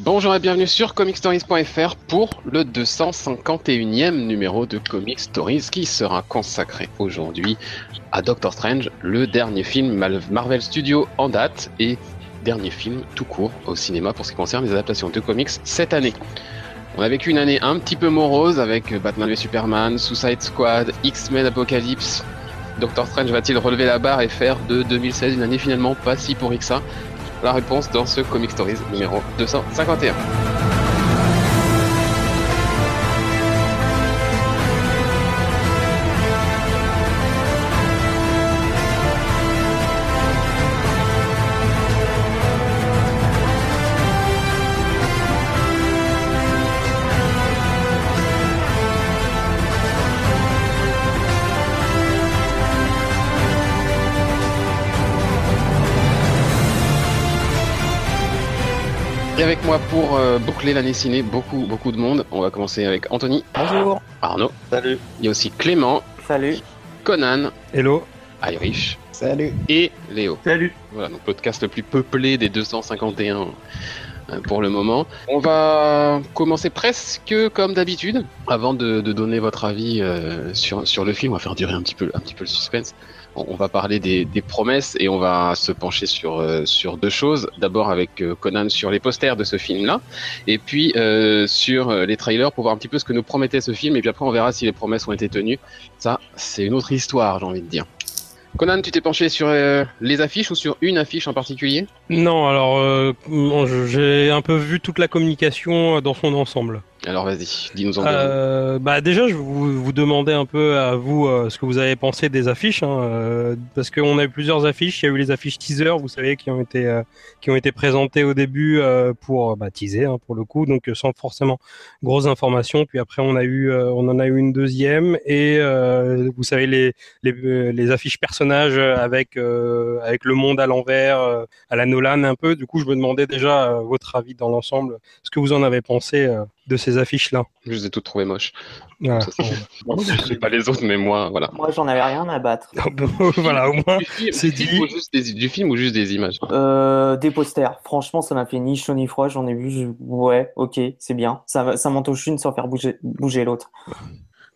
Bonjour et bienvenue sur comicstories.fr pour le 251e numéro de Comic Stories qui sera consacré aujourd'hui à Doctor Strange, le dernier film Marvel Studios en date et dernier film tout court au cinéma pour ce qui concerne les adaptations de comics cette année. On a vécu une année un petit peu morose avec Batman v Superman, Suicide Squad, X-Men Apocalypse. Doctor Strange va-t-il relever la barre et faire de 2016 une année finalement pas si pourrie que ça? La réponse dans ce Comic Stories numéro 251. Moi pour euh, boucler l'année ciné, beaucoup, beaucoup de monde. On va commencer avec Anthony. Bonjour. Arnaud. Salut. Il y a aussi Clément. Salut. Conan. Hello. Irish. Salut. Et Léo. Salut. Voilà, donc podcast le plus peuplé des 251 euh, pour le moment. On va commencer presque comme d'habitude. Avant de, de, donner votre avis euh, sur, sur le film, on va faire durer un petit peu, un petit peu le suspense on va parler des, promesses et on va se pencher sur, euh, deux choses. D'abord avec euh, Conan sur les posters de ce film-là, et puis euh, sur les trailers pour voir un petit peu ce que nous promettait ce film, et puis après on verra si les promesses ont été tenues. Ça, c'est une autre histoire, j'ai envie de dire. Conan, tu t'es penché sur les affiches ou sur une affiche en particulier? Non, alors j'ai un peu vu toute la communication dans son ensemble. Alors vas-y, dis-nous en euh, bah déjà, je vous, vous demandais un peu à vous euh, ce que vous avez pensé des affiches, hein, euh, parce qu'on a eu plusieurs affiches. Il y a eu les affiches teaser, vous savez, qui ont été euh, qui ont été présentées au début euh, pour bah, teaser hein, pour le coup, donc sans forcément grosses informations. Puis après, on a eu on en a eu une deuxième et vous savez les les, les affiches personnages avec avec le monde à l'envers, à la Nolan un peu. Du coup, je me demandais déjà votre avis dans l'ensemble, ce que vous en avez pensé de ces affiches-là. Je les ai toutes trouvées moches. Ah, bon. je sais pas les autres, mais moi, voilà. Moi, j'en avais rien à battre. voilà, au moins, c'est dit. Ou juste des, du film ou juste des images euh, Des posters. Franchement, ça m'a fait ni chaud ni froid. J'en ai vu. Je... Ouais, ok, c'est bien. Ça, ça m'entoche une sans faire bouger, bouger l'autre.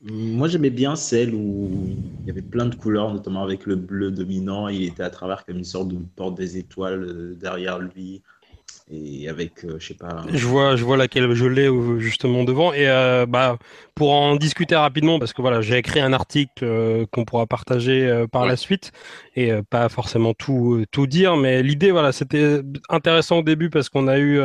Moi, j'aimais bien celle où il y avait plein de couleurs, notamment avec le bleu dominant. Il était à travers comme une sorte de porte des étoiles euh, derrière lui et avec euh, je sais pas je vois je vois laquelle je l'ai justement devant et euh, bah pour en discuter rapidement parce que voilà j'ai écrit un article euh, qu'on pourra partager euh, par ouais. la suite et euh, pas forcément tout tout dire mais l'idée voilà c'était intéressant au début parce qu'on a eu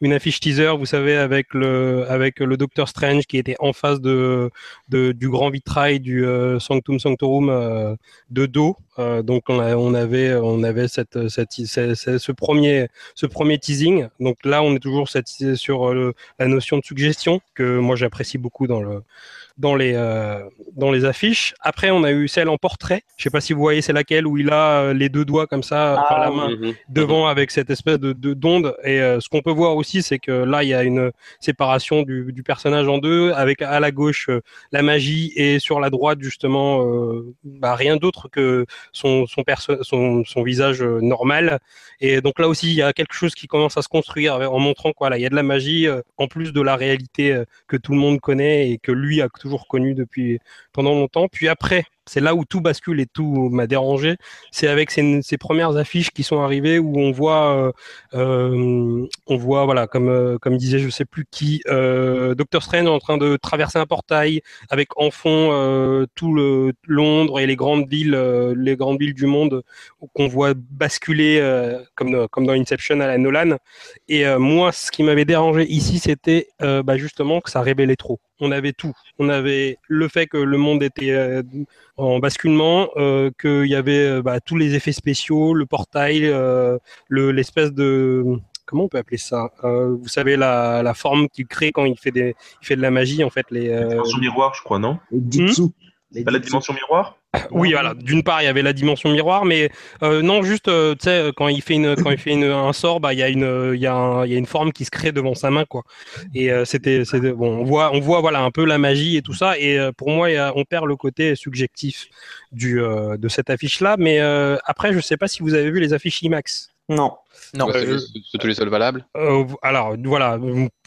une affiche teaser vous savez avec le avec le Docteur Strange qui était en face de, de du grand vitrail du Sanctum Sanctorum de dos. Donc on, avait on avait cette, cette, ce premier ce premier teasing. Donc là on est toujours sur la notion de suggestion que moi j'apprécie beaucoup dans le dans les euh, dans les affiches. Après, on a eu celle en portrait. Je sais pas si vous voyez, c'est laquelle où il a euh, les deux doigts comme ça, ah, la main oui. devant avec cette espèce de d'onde. Et euh, ce qu'on peut voir aussi, c'est que là, il y a une séparation du, du personnage en deux, avec à la gauche euh, la magie et sur la droite justement bah, rien d'autre que son son, son son visage normal. Et donc là aussi, il y a quelque chose qui commence à se construire en montrant quoi là, il y a de la magie en plus de la réalité que tout le monde connaît et que lui a toujours connu depuis pendant longtemps. Puis après, c'est là où tout bascule et tout m'a dérangé. C'est avec ces, premières affiches qui sont arrivées où on voit, euh, euh, on voit voilà, comme euh, comme disait je sais plus qui, Doctor Strange en train de traverser un portail avec en fond tout Londres et les grandes villes, les grandes villes du monde qu'on voit basculer comme comme dans Inception à la Nolan. Et moi, ce qui m'avait dérangé ici, c'était bah, justement que ça révélait trop on avait tout. On avait le fait que le monde était en basculement, euh, qu'il y avait bah, tous les effets spéciaux, le portail, euh, l'espèce de comment on peut appeler ça euh, Vous savez la, la forme qu'il crée quand il fait des, il fait de la magie en fait les. La dimension miroir, je crois, non? Hmm? Pas la dimension miroir? oui, voilà. D'une part, il y avait la dimension miroir, mais euh, non, juste, euh, tu sais, quand il fait une, quand il fait une, un sort, bah, il y a une, il y a un, il y a une forme qui se crée devant sa main, quoi. Et euh, c'était, c'était bon. On voit, on voit, voilà, un peu la magie et tout ça. Et pour moi, y a, on perd le côté subjectif du, de cette affiche-là. Mais après, je sais pas si vous avez vu les affiches IMAX. Non. Non. Euh, c'est tous les seuls valables? Euh, alors voilà,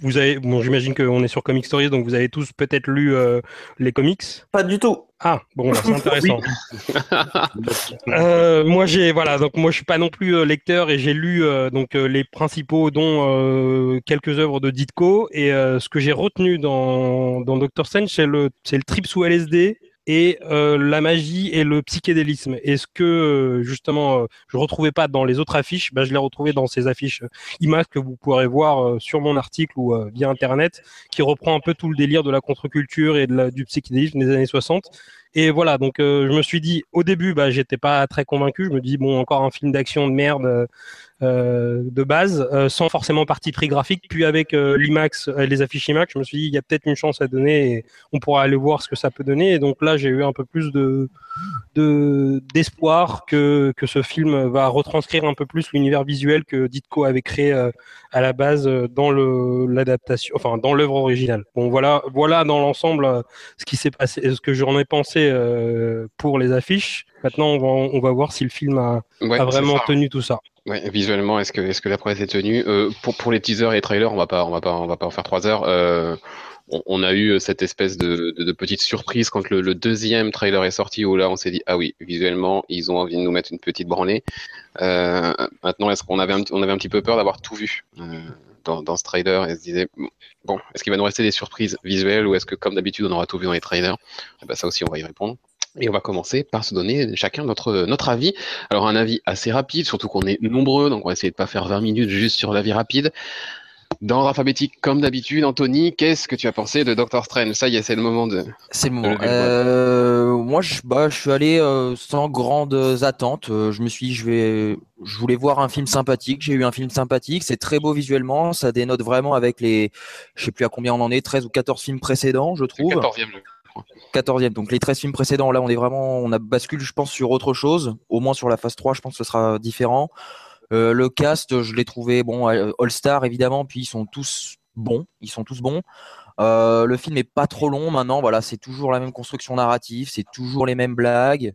vous avez, bon, j'imagine qu'on est sur Comic Stories, donc vous avez tous peut-être lu euh, les comics? Pas du tout. Ah, bon, c'est intéressant. Euh, moi, j'ai voilà, donc moi, je suis pas non plus euh, lecteur et j'ai lu euh, donc euh, les principaux, dont euh, quelques œuvres de Ditko. Et euh, ce que j'ai retenu dans dans Doctor Strange, c'est le c'est le trip sous LSD et euh, la magie et le psychédélisme. Et ce que euh, justement euh, je retrouvais pas dans les autres affiches, bah, je l'ai retrouvé dans ces affiches euh, images que vous pourrez voir sur mon article ou via internet, qui reprend un peu tout le délire de la contre-culture et de la, du psychédélisme des années 60. Et voilà, donc je me suis dit, au début, bah, j'étais pas très convaincu. Je me dis, bon, encore un film d'action de merde de base, euh, sans forcément parti pris graphique. Puis avec euh, l'IMAX, euh, les affiches IMAX, je me suis dit, il y a peut-être une chance à donner et on pourra aller voir ce que ça peut donner. Et donc là, j'ai eu un peu plus de de- d'espoir que, que ce film va retranscrire un peu plus l'univers visuel que Ditko avait créé euh, à la base euh, dans l'adaptation, enfin dans l'œuvre originale. Bon voilà, voilà dans l'ensemble euh, ce qui s'est passé, ce que j'en ai pensé euh, pour les affiches. Maintenant, on va, on va voir si le film a, Ouais, a c'est vraiment tenu tout ça. Ouais, visuellement, est-ce que, est-ce que la presse est tenue? Euh, pour, pour les teasers et les trailers, on va pas, on va pas, on va pas en faire trois heures. Euh, on, on a eu cette espèce de, de, de petite surprise quand le, le deuxième trailer est sorti où là on s'est dit ah oui, visuellement ils ont envie de nous mettre une petite branlée. Euh, maintenant, est-ce qu'on avait un, on avait un petit peu peur d'avoir tout vu dans, dans ce trailer et se disait bon, est-ce qu'il va nous rester des surprises visuelles ou est-ce que comme d'habitude on aura tout vu dans les trailers? Eh ben, ça aussi on va y répondre. Et on va commencer par se donner chacun notre, notre avis. Alors un avis assez rapide, surtout qu'on est nombreux, donc on va essayer de pas faire 20 minutes juste sur l'avis rapide. Dans l'ordre alphabétique, comme d'habitude, Anthony, qu'est-ce que tu as pensé de Doctor Strange? Ça y est, c'est le moment de... C'est le moment. Euh, moi, je, bah, je suis allé euh, sans grandes attentes. Euh, je me suis, dit, je vais, je voulais voir un film sympathique. J'ai eu un film sympathique. C'est très beau visuellement. Ça dénote vraiment avec les, je sais plus à combien on en est, 13 ou 14 films précédents, je trouve. le 14e. Je- 14e. Donc les 13 films précédents, là, on est vraiment, on a bascule, je pense, sur autre chose. Au moins sur la phase 3, je pense que ce sera différent. Euh, le cast, je l'ai trouvé bon, euh, All-Star évidemment, puis ils sont tous bons, ils sont tous bons. Euh, le film est pas trop long maintenant, voilà, c'est toujours la même construction narrative, c'est toujours les mêmes blagues.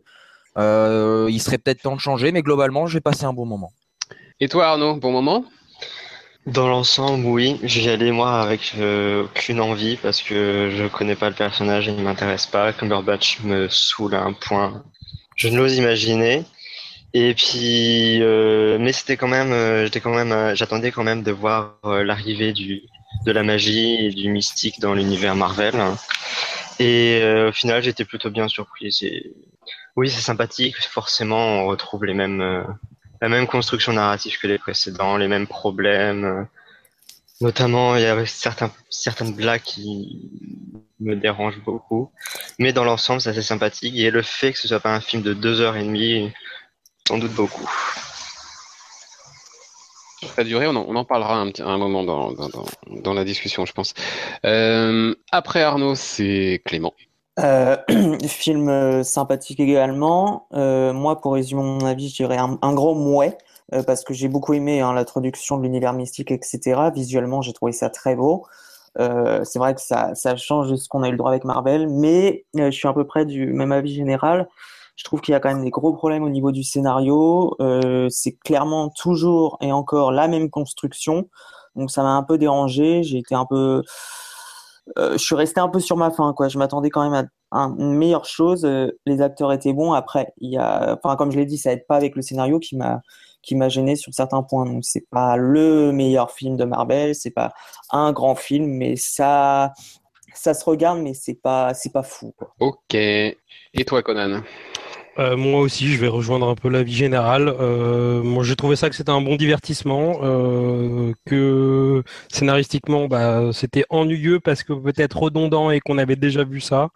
Il serait peut-être temps de changer, mais globalement, j'ai passé un bon moment. Et toi Arnaud, bon moment? Dans l'ensemble, oui, j'y allais moi avec euh, aucune envie parce que je connais pas le personnage il m'intéresse pas. Cumberbatch me saoule à un point, je ne l'ose imaginer. Et puis, euh, mais c'était quand même, euh, j'étais quand même, euh, j'attendais quand même de voir euh, l'arrivée du de la magie et du mystique dans l'univers Marvel. Et au final, j'étais plutôt bien surpris. Oui, c'est sympathique. Forcément, on retrouve les mêmes. La même construction narrative que les précédents, les mêmes problèmes. euh, Notamment, il y avait certains, certaines blagues qui me dérangent beaucoup. Mais dans l'ensemble, c'est assez sympathique. Et le fait que ce soit pas un film de deux heures et demie, j'en doute beaucoup. Ça a duré, on en, on en parlera un, moment dans la discussion, je pense. Euh, après Arnaud, c'est Clément. Euh, film euh, sympathique également. Euh, moi, pour résumer mon avis, je dirais un, un gros mouet, euh, parce que j'ai beaucoup aimé hein, l'introduction de l'univers mystique, etc. Visuellement, j'ai trouvé ça très beau. Euh, c'est vrai que ça, ça change de ce qu'on a eu le droit avec Marvel, mais euh, je suis à peu près du même avis général. Je trouve qu'il y a quand même des gros problèmes au niveau du scénario. C'est clairement toujours et encore la même construction. Donc ça m'a un peu dérangé. J'ai été un peu... Euh, je suis resté un peu sur ma faim, quoi. Je m'attendais quand même à un- une meilleure chose. Euh, les acteurs étaient bons. Après, il y a, enfin, comme je l'ai dit, ça aide pas avec le scénario qui m'a, qui m'a gêné sur certains points. Donc, c'est pas le meilleur film de Marvel. C'est pas un grand film, mais ça, ça se regarde, mais c'est pas, c'est pas fou. Ok. Et toi Conan? Euh, moi aussi, je vais rejoindre un peu l'avis général. Euh, moi, j'ai trouvé ça que c'était un bon divertissement, euh, que scénaristiquement, bah, c'était ennuyeux parce que peut-être redondant et qu'on avait déjà vu ça.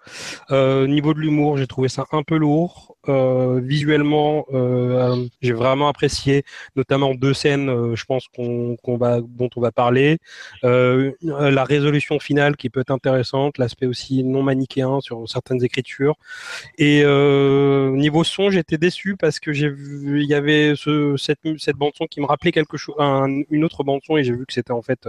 Euh, niveau de l'humour, j'ai trouvé ça un peu lourd. Euh, visuellement, euh, j'ai vraiment apprécié, notamment deux scènes, euh, je pense qu'on va, dont on va parler. La résolution finale qui peut être intéressante, l'aspect aussi non manichéen sur certaines écritures. Et niveau son, j'étais déçu parce que j'ai vu, il y avait ce, cette, cette bande son qui me rappelait quelque chose, un- une autre bande son, et j'ai vu que c'était en fait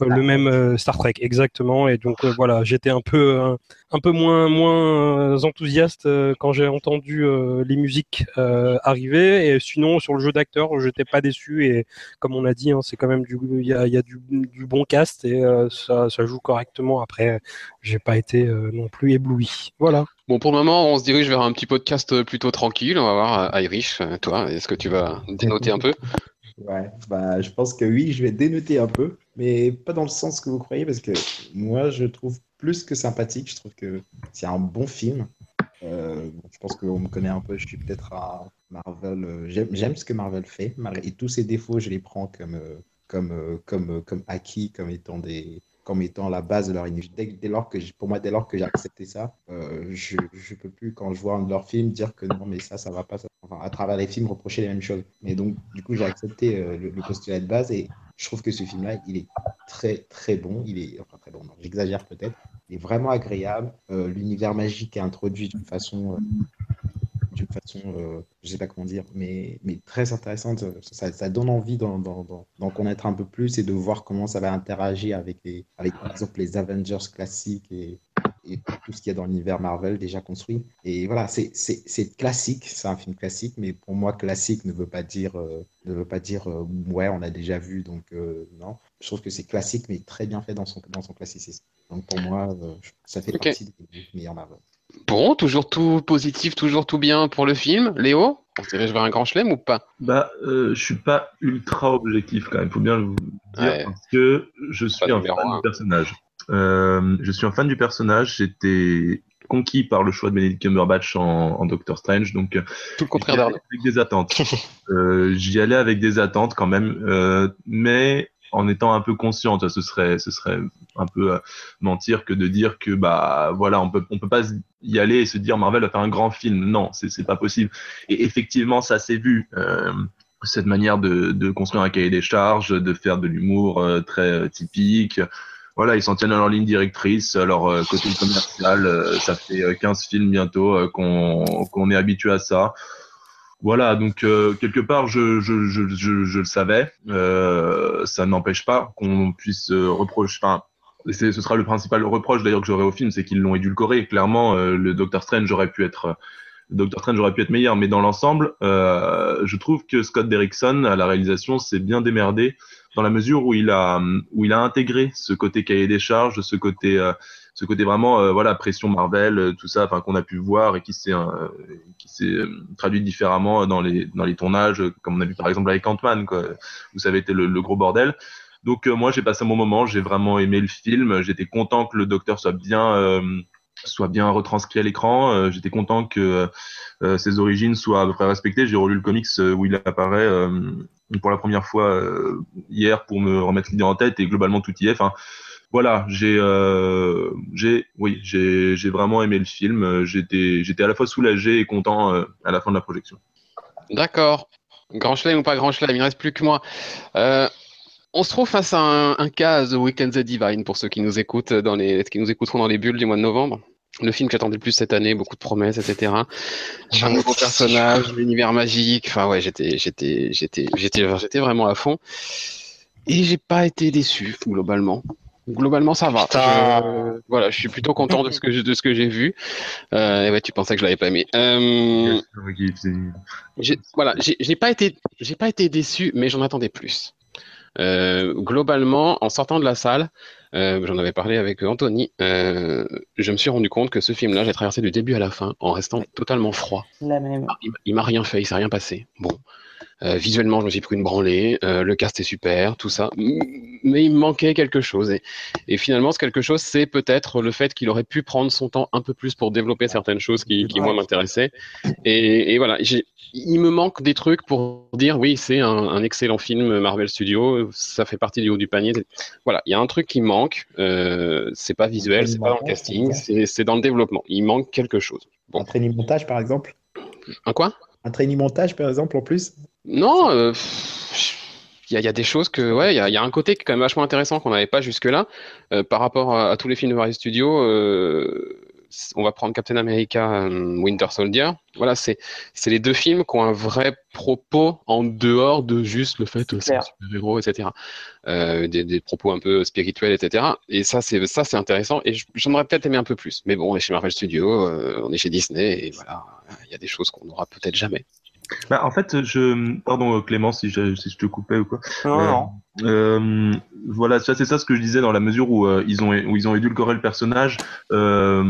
le même Star Trek exactement. Et donc voilà, j'étais un peu, un, peu moins moins euh, enthousiaste euh, quand j'ai entendu euh, les musiques arriver. Et sinon, sur le jeu d'acteur, j'étais pas déçu. Et comme on a dit, hein, c'est quand même du il y a, y a du, du, bon cast et ça, ça joue correctement. Après, j'ai pas été non plus ébloui. Voilà. Bon, pour le moment, on se dirige vers un petit podcast plutôt tranquille. On va voir, Irish, toi, est-ce que tu vas dénoter un peu? Ouais, bah, je pense que oui, je vais dénoter un peu, mais pas dans le sens que vous croyez, parce que moi, je trouve plus que sympathique. Je trouve que c'est un bon film. Euh, je pense qu'on me connaît un peu. Je suis peut-être à Marvel. Euh, j'aime ce que Marvel fait. Et tous ses défauts, je les prends comme, euh, comme, comme, comme acquis, comme étant des, comme étant la base de leur univers. Dès, lors que pour moi, dès lors que j'ai accepté ça, je ne peux plus, quand je vois un de leurs films, dire que non, mais ça, ça va pas. Enfin, à travers les films, reprocher les mêmes choses. Mais donc, du coup, j'ai accepté le, le, postulat de base et je trouve que ce film-là, il est très, très bon. Il est, enfin, très bon, j'exagère peut-être. Il est vraiment agréable. Euh, l'univers magique est introduit d'une façon, euh, d'une façon euh, je sais pas comment dire, mais, mais très intéressante. Ça, donne envie d'en, connaître un peu plus et de voir comment ça va interagir avec, les, avec par exemple, les Avengers classiques et, et tout ce qu'il y a dans l'univers Marvel déjà construit. Et voilà, c'est classique, c'est un film classique, mais pour moi, classique ne veut pas dire, euh, ne veut pas dire euh, ouais, on a déjà vu, donc euh, non. Je trouve que c'est classique, mais très bien fait dans son, dans son classicisme. Donc pour moi, ça fait partie des meilleurs Marvel. Bon, toujours tout positif, toujours tout bien pour le film. Léo, on se dirige vers un grand chelem ou pas? Bah, je suis pas ultra objectif quand même, faut bien le dire, parce que je suis un fan du personnage. Euh, je suis un fan du personnage. J'étais conquis par le choix de Benedict Cumberbatch en, en Doctor Strange, donc euh, tout le contraire avec des attentes. euh, J'y allais avec des attentes quand même, euh, mais en étant un peu conscient. Ce serait, ce serait un peu euh, mentir que de dire que bah voilà, on peut, on peut pas y aller et se dire Marvel va faire un grand film. Non, c'est pas possible. Et effectivement, ça s'est vu. Euh, cette manière de, de, construire un cahier des charges, de faire de l'humour très typique, voilà, ils s'en tiennent à leur ligne directrice. Alors, euh, côté commercial, euh, ça fait 15 euh, films bientôt qu'on est habitué à ça. Voilà, donc quelque part, je, je, je, je, le savais. ça n'empêche pas qu'on puisse reprocher. Enfin, ce sera le principal reproche d'ailleurs que j'aurais au film, c'est qu'ils l'ont édulcoré. Clairement, le Doctor Strange aurait pu être Doctor Strange aurait pu être meilleur, mais dans l'ensemble, je trouve que Scott Derrickson à la réalisation s'est bien démerdé dans la mesure où il a intégré ce côté cahier des charges, ce côté euh, vraiment euh, voilà pression Marvel, euh, tout ça, qu'on a pu voir et qui s'est traduit différemment dans les tournages, comme on a vu par exemple avec Ant-Man, quoi, où ça été le, gros bordel. Donc moi j'ai passé bon moment, j'ai vraiment aimé le film, j'étais content que le docteur soit bien retranscrit à l'écran. J'étais content que ses origines soient à peu près respectées. J'ai relu le comics où il apparaît pour la première fois euh, hier pour me remettre l'idée en tête et globalement tout y est. Enfin, voilà, j'ai, euh, j'ai, oui, j'ai, vraiment aimé le film. J'étais, j'étais à la fois soulagé et content euh, à la fin de la projection. D'accord. Grand chelem ou pas grand chelem, il ne reste plus que moi. On se trouve face à un, un, cas The Weekend the Divine pour ceux qui nous écoutent dans les, qui nous écouteront dans les bulles du mois de novembre le film que j'attendais le plus cette année, beaucoup de promesses, etc. Un nouveau personnage, l'univers magique. Enfin ouais, j'étais, j'étais, j'étais, j'étais, j'étais vraiment à fond. Et j'ai pas été déçu globalement. Globalement, ça va. Je, voilà, je suis plutôt content de ce que de ce que j'ai vu. Euh, et ouais, tu pensais que je l'avais pas aimé. Euh, voilà, j'ai pas été, j'ai pas été déçu, mais j'en attendais plus. Euh, globalement, en sortant de la salle, euh, j'en avais parlé avec Anthony, euh, je me suis rendu compte que ce film-là, j'ai traversé du début à la fin en restant totalement froid. La même. Il, m'a rien fait, il s'est rien passé. Bon. Euh, visuellement, je me suis pris une branlée, euh, le cast est super, tout ça, mais il me manquait quelque chose. Et, et finalement, ce quelque chose, c'est peut-être le fait qu'il aurait pu prendre son temps un peu plus pour développer certaines choses qui, qui moi, m'intéressaient. Et, et, voilà, il me manque des trucs pour dire oui, c'est un, un, excellent film Marvel Studios, ça fait partie du haut du panier. Voilà, il y a un truc qui manque, euh, c'est pas visuel, c'est pas dans le casting, c'est dans le développement. Il manque quelque chose. Bon. Un training montage par exemple? Un quoi? Un training montage par exemple en plus? Non, euh, il y, a, y, a des choses que, ouais, il y a, y a, un côté qui est quand même vachement intéressant qu'on n'avait pas jusque-là euh, par rapport à, à, tous les films de Marvel Studios. Euh, on va prendre Captain America, euh, Winter Soldier. Voilà, c'est c'est les deux films qui ont un vrai propos en dehors de juste le fait que c'est un clair. super-héros, etc. Euh, des, des propos un peu spirituels, etc. Et ça, c'est ça, c'est intéressant. Et j'en aurais peut-être aimé un peu plus. Mais bon, on est chez Marvel Studios, euh, on est chez Disney, et voilà, il y a des choses qu'on n'aura peut-être jamais. Bah, en fait, je, pardon euh, Clément si je, si je te coupais ou quoi. Non, Euh, non. Euh, voilà, ça, c'est ça ce que je disais dans la mesure où euh, ils ont où ils ont édulcoré le personnage. Euh,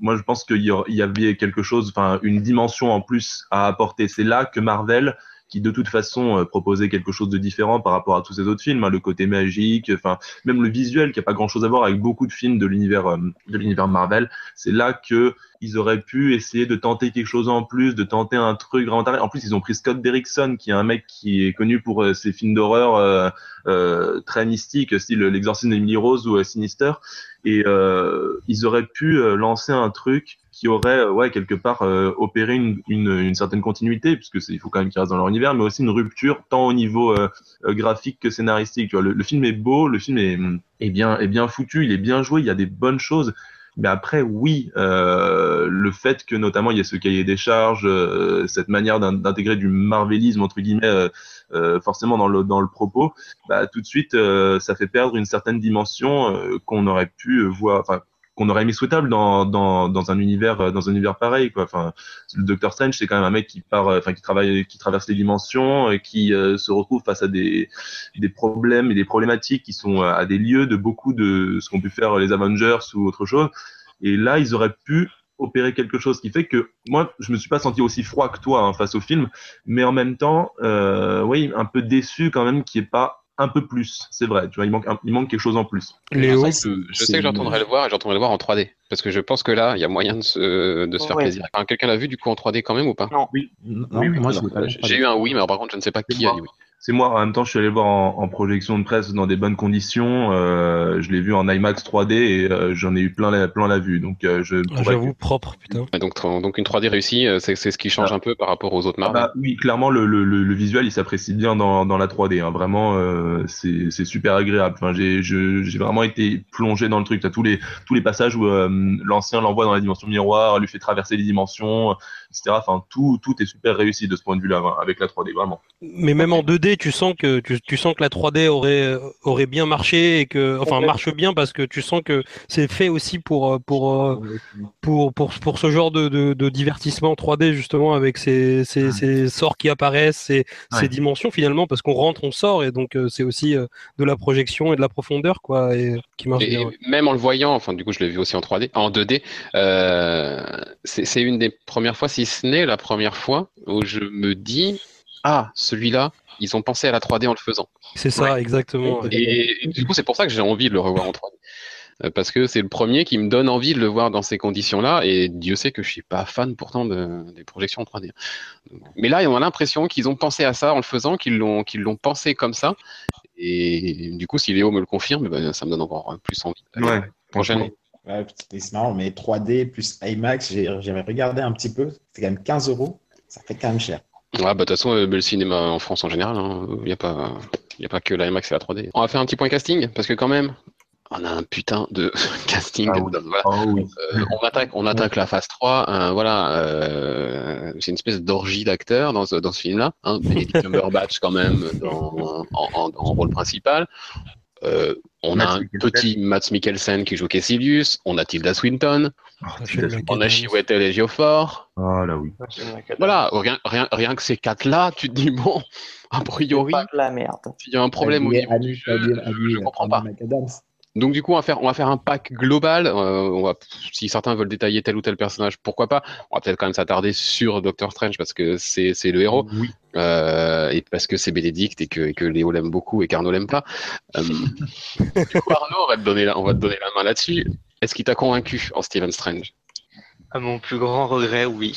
moi, je pense qu'il y, y avait quelque chose, enfin une dimension en plus à apporter. C'est là que Marvel, qui de toute façon euh, proposait quelque chose de différent par rapport à tous ces autres films, hein, le côté magique, enfin même le visuel qui a pas grand chose à voir avec beaucoup de films de l'univers euh, de l'univers Marvel. C'est là que ils auraient pu essayer de tenter quelque chose en plus, de tenter un truc vraiment. En plus, ils ont pris Scott Derrickson, qui est un mec qui est connu pour euh, ses films d'horreur euh, euh, très mystiques, style L'exorcisme d'Emily Rose ou euh, Sinister. Et euh, ils auraient pu euh, lancer un truc qui aurait, euh, ouais, quelque part euh, opéré une, une, certaine continuité, puisque il faut quand même qu'ils restent dans leur univers, mais aussi une rupture tant au niveau euh, graphique que scénaristique. Tu vois, le, film est beau, le film est, bien, bien foutu, il est bien joué, il y a des bonnes choses. Mais après, oui, le fait que notamment il y ait ce cahier des charges, cette manière d'in- d'intégrer du marvelisme entre guillemets, forcément dans le dans le propos, bah tout de suite ça fait perdre une certaine dimension qu'on aurait pu voir, qu'on aurait aimé souhaitable dans dans dans un univers euh, dans un univers pareil quoi. Enfin, le Doctor Strange c'est quand même un mec qui part, euh, enfin qui travaille, qui traverse les dimensions et qui euh, se retrouve face à des des problèmes et des problématiques qui sont euh, à des lieux de beaucoup de ce qu'ont pu faire les Avengers ou autre chose. Et là, ils auraient pu opérer quelque chose qui fait que moi, je me suis pas senti aussi froid que toi hein, face au film, mais en même temps, euh, oui, un peu déçu quand même qu'il n'y ait pas un peu plus. C'est vrai, tu vois, il manque, un- il manque quelque chose en plus. Léo, Je, je sais que j'entendrai le voir et j'entendrai le voir en 3D. Parce que je pense que là, il y a moyen de se, de se faire Ouais. plaisir. Enfin, Quelqu'un l'a vu du coup en 3D quand même ou pas? Oui, non, Oui, oui, moi J'ai j'ai eu un oui, mais alors, par contre, je ne sais pas qui a dit oui. C'est moi, en même temps, je suis allé le voir en, en projection de presse dans des bonnes conditions. Euh, je l'ai vu en IMAX 3D et euh, j'en ai eu plein la, plein la vue. Donc, euh, je Ah, j'avoue, propre, putain. Donc, donc une 3D réussie, euh, c'est c'est ce qui change un peu par rapport aux autres Ah Marvel. bah, oui, clairement, le, le, le, le visuel, il s'apprécie bien dans, dans la 3D. Hein. Vraiment, euh, c'est c'est super agréable. Enfin, j'ai vraiment été plongé dans le truc. T'as tous les tous les passages où euh, l'ancien l'envoie dans la dimension miroir, lui fait traverser les dimensions, etc. Enfin, tout tout est super réussi de ce point de vue-là hein, avec la 3D, vraiment. Mais même en 2D, tu sens que tu, tu sens que la 3D aurait aurait bien marché et que enfin marche bien parce que tu sens que c'est fait aussi pour euh, pour euh, pour pour pour ce genre de, de, de divertissement 3D justement avec ces ces, ces sorts qui apparaissent, ces, ces Ouais. dimensions finalement parce qu'on rentre, on sort et donc euh, c'est aussi euh, de la projection et de la profondeur quoi et qui marche Et, bien. et ouais. même en le voyant, enfin du coup je l'ai vu aussi en 3D, en 2D, euh, c'est c'est une des premières fois, si ce n'est la première fois, où je me dis ah celui-là, ils ont pensé à la 3D en le faisant. C'est ça exactement. Et, et du coup c'est pour ça que j'ai envie de le revoir en 3D. Euh, Parce que c'est le premier qui me donne envie de le voir dans ces conditions-là, et Dieu sait que je suis pas fan pourtant de, des projections en 3D. Mais là, on a l'impression qu'ils ont pensé à ça en le faisant, qu'ils l'ont qu'ils l'ont pensé comme ça. Et du coup, si Léo me le confirme, ben, ça me donne encore plus envie. Ouais. Prochaine. Ouais, c'est marrant, mais 3D plus IMAX, j'ai- j'avais regardé un petit peu, c'est quand même 15 euros, ça fait quand même cher. Ouais, bah, de toute façon, le cinéma en France en général, il n'y a, pas- y a pas que la IMAX et la 3D. On va faire un petit point casting, parce que quand même, on a un putain de casting. Ah oui. Donc, voilà. Oui. Euh, on attaque, on attaque la phase 3. hein, voilà, euh, c'est une espèce d'orgie d'acteurs dans ce, dans ce film-là. Hein, Benedict Cumberbatch quand même dans, en, en- en rôle principal. Euh, on a un Mikkelsen. petit Mats Mikkelsen qui joue Caecilius. On a Tilda Swinton. Oh, Tilda- On a. Chiwetel Ejiofor. Ah là oui. Voilà, rien, rien, rien que ces quatre-là, tu te dis bon, a priori, il y a un problème au niveau du jeu, je, comprends pas. Donc du coup, on va faire, on va faire un pack global. Euh, on va, si certains veulent détailler tel ou tel personnage, pourquoi pas. On va peut-être quand même s'attarder sur Doctor Strange parce que c'est le héros Oui. euh, et parce que c'est Bénédicte et que, et que Léo l'aime beaucoup et qu'Arnaud l'aime pas. Euh, du coup, Arnaud, on va te donner la, on va te donner la main là-dessus. Est-ce qu'il t'a convaincu en Stephen Strange? À mon plus grand regret, oui.